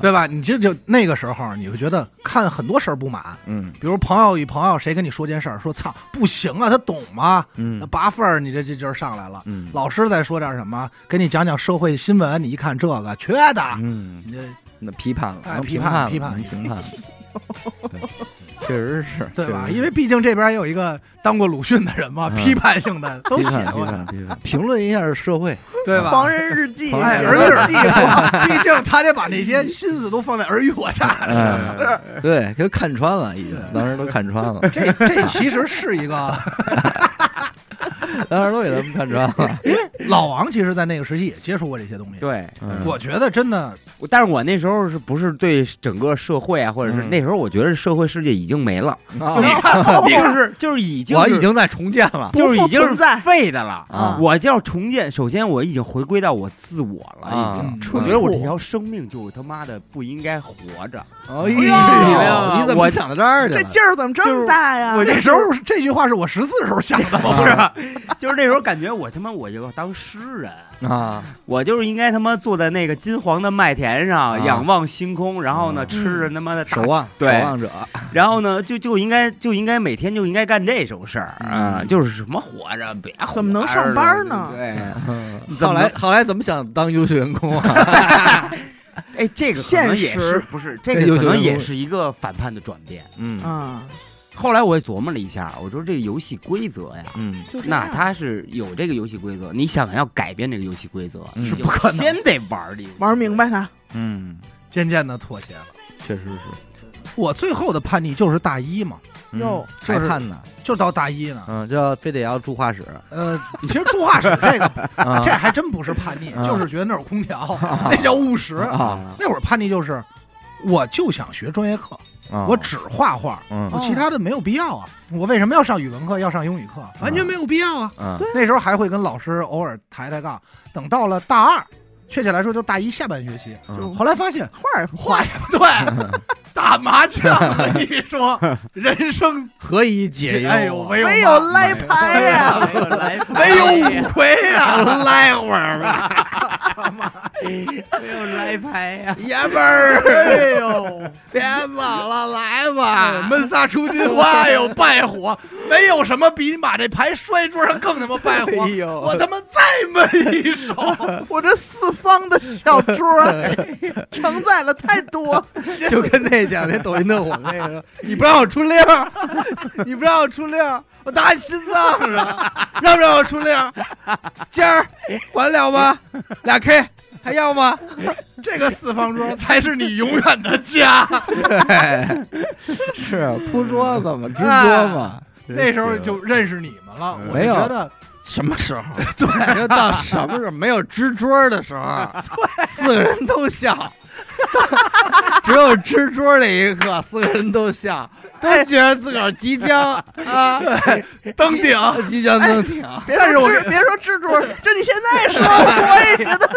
对吧？你这就那个时候，你会觉得看很多事儿不满，嗯。比如朋友与朋友谁跟你说件事儿，说操不行啊，他懂吗？那嗯八份儿你这这劲儿上来了。嗯。老师再说点什么，给你讲讲社会新闻，你一看这个缺的，嗯，你这那批判了，哎批判了判批判。能评判了，确实是，对吧？因为毕竟这边也有一一个当过鲁迅的人嘛，嗯。批判性的都写过，判批判，评论一下社会，对吧？狂人日记，哎，儿日子记，毕竟他得把那些心思都放在尔虞我诈上。哎，对，给看穿了，已经，当时都看穿了，这这其实是一个，当时都给他们看穿了，因为老王其实，在那个时期也接触过这些东西。对，嗯。我觉得真的，我但是我那时候是不是对整个社会啊，或者是嗯那时候我觉得社会世界已经没了，啊你看，你就看，是就是已经是我已经在重建了，就是已经是在废的了啊我就要重建。首先我已经回归到我自我了，啊已经。嗯我觉得我这条生命就他妈的不应该活着。哎呦呦，你怎么想到这儿去？这劲儿怎么这么大呀？我那时候这句话是我十四时候想的，不是，就是那时候感觉我他妈我就要当诗人，啊，我就是应该他妈坐在那个金黄的麦田上，啊。仰望星空，然后呢嗯。吃着他妈的大守望，对。守望者，然后呢，就就应该就应该每天就应该干这种事儿啊，嗯。就是什么活着，别怎么能上班呢？对，嗯。后来后来怎么想当优秀员工啊？哎，这个可能也现实。是不是这这个可能也是一个反叛的转变。嗯。啊，后来我也琢磨了一下，我说这个游戏规则呀。嗯。那就是那它是有这个游戏规则，你想要改变这个游戏规则，嗯。你就不可能。先得玩儿玩明白它。嗯，渐渐的妥协了。确实是，我最后的叛逆就是大一嘛，嗯哟就是还判呢，就到大一呢。嗯，就要非得要住画室，呃，其实住画室这个，啊。这还真不是叛逆，啊就是觉得那儿有空调，那叫务实。啊。那会儿叛逆就是，我就想学专业课，啊，我只画画，嗯我其他的没有必要啊。我为什么要上语文课，要上英语课？完全没有必要啊。嗯那时候还会跟老师偶尔抬抬杠。等到了大二，确切来说就大一下半学期，嗯后来发现画儿画也不 对，打麻将，我跟你说，人生何以解忧？哎呦，没有没有来牌呀，没有来没有五魁呀，来会儿吧，没有来牌呀，爷们儿，哎呦，别走了，来吧，闷撒出金花哟，败火，没有什么比你把这牌摔桌上更他妈败火。哎呦。我他妈再闷一手，我这四方的小桌儿 承载了太多。就跟那讲那抖音特火那个，你不让我出溜，你不让我出溜，我打你心脏上，让不让我出溜儿？今儿管了吗？俩 K 还要吗？这个四方桌才是你永远的家。对，是铺桌子嘛，支桌嘛。那时候就认识你们了，我没有就觉得什么时候？对，就到什么时候没有支桌的时候，四个人都笑。只有支桌那一刻，四个人都笑，都觉得自个儿即将啊登顶。即将登顶。别但是我，别说支桌，就你现在说，我也觉得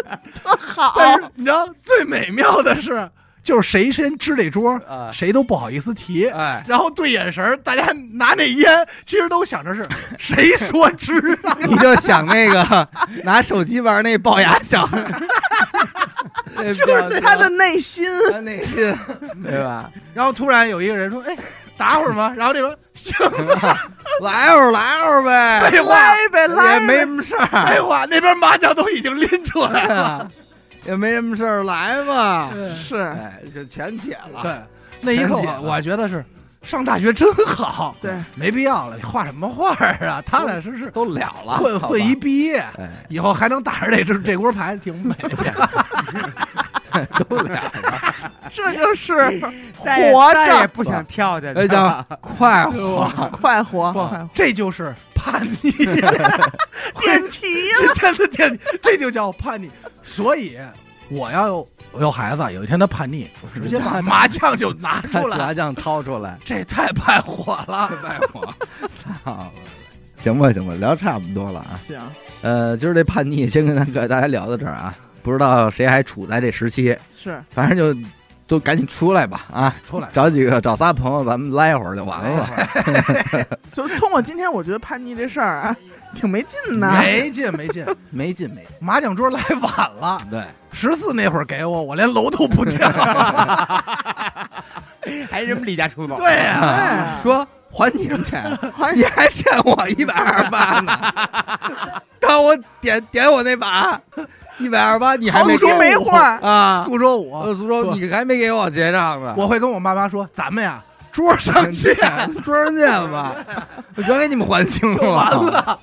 特好。但是你知道最美妙的是，就是谁先支这桌啊，谁都不好意思提。哎，然后对眼神儿，大家拿那烟，其实都想着是 谁说支啊？你就想那个拿手机玩那龅牙小孩，就是他的内心，他内心，对吧？然后突然有一个人说：“哎，打会儿吗？”然后这边行吧，来会儿来会儿呗，废话，来呗来也没什，么事儿。废话，那边麻将都已经拎出来了。也没什么事儿，来吧。是哎，就全解了。对，那一刻我觉得是上大学真好，对，没必要了，你画什么画啊？踏踏实实。都了了，混混一毕业，哎，以后还能打着这这这锅牌，挺美。的。都了了。这就是活 再也着，不想跳下去 快活，快活，这就是叛逆，电梯呀，今天的电，这就叫叛逆。所以我要有我有孩子，有一天他叛逆，我直接把麻将就拿出来，麻将掏出来，这太败火了。败火，操！行吧，行吧，聊差不多了啊。行，呃，今儿这叛逆先跟大跟大家聊到这儿啊，不知道谁还处在这时期，是反正就都赶紧出来吧啊！出来找几个找仨朋友，咱们来一会儿就完了。就通过今天，我觉得叛逆这事儿啊，挺没劲的。没劲没劲，没劲 没劲，麻将桌来晚了，对，十四那会儿给我，我连楼都不跳。还什么离家出走。对呀、哎说还你什么钱？还你还欠我一百二十八呢。让我点点我那把一百二十八，你还没给我没货儿啊？苏州五，呃苏州，你还没给我结账呢。我会跟我妈妈说，咱们呀桌上见，桌上见吧，我全给你们还清了。完了，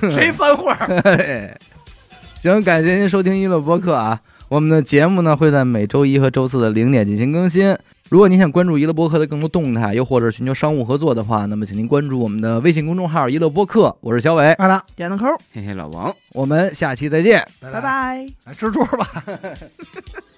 谁翻会儿？嘿行，感谢您收听娱乐播客啊！我们的节目呢会在每周一和周四的零点进行更新。如果您想关注娱乐播客的更多动态，又或者寻求商务合作的话，那么请您关注我们的微信公众号“娱乐播客”，我是小伟，好的，点个扣，嘿嘿，老王。我们下期再见。拜拜。来吃桌吧。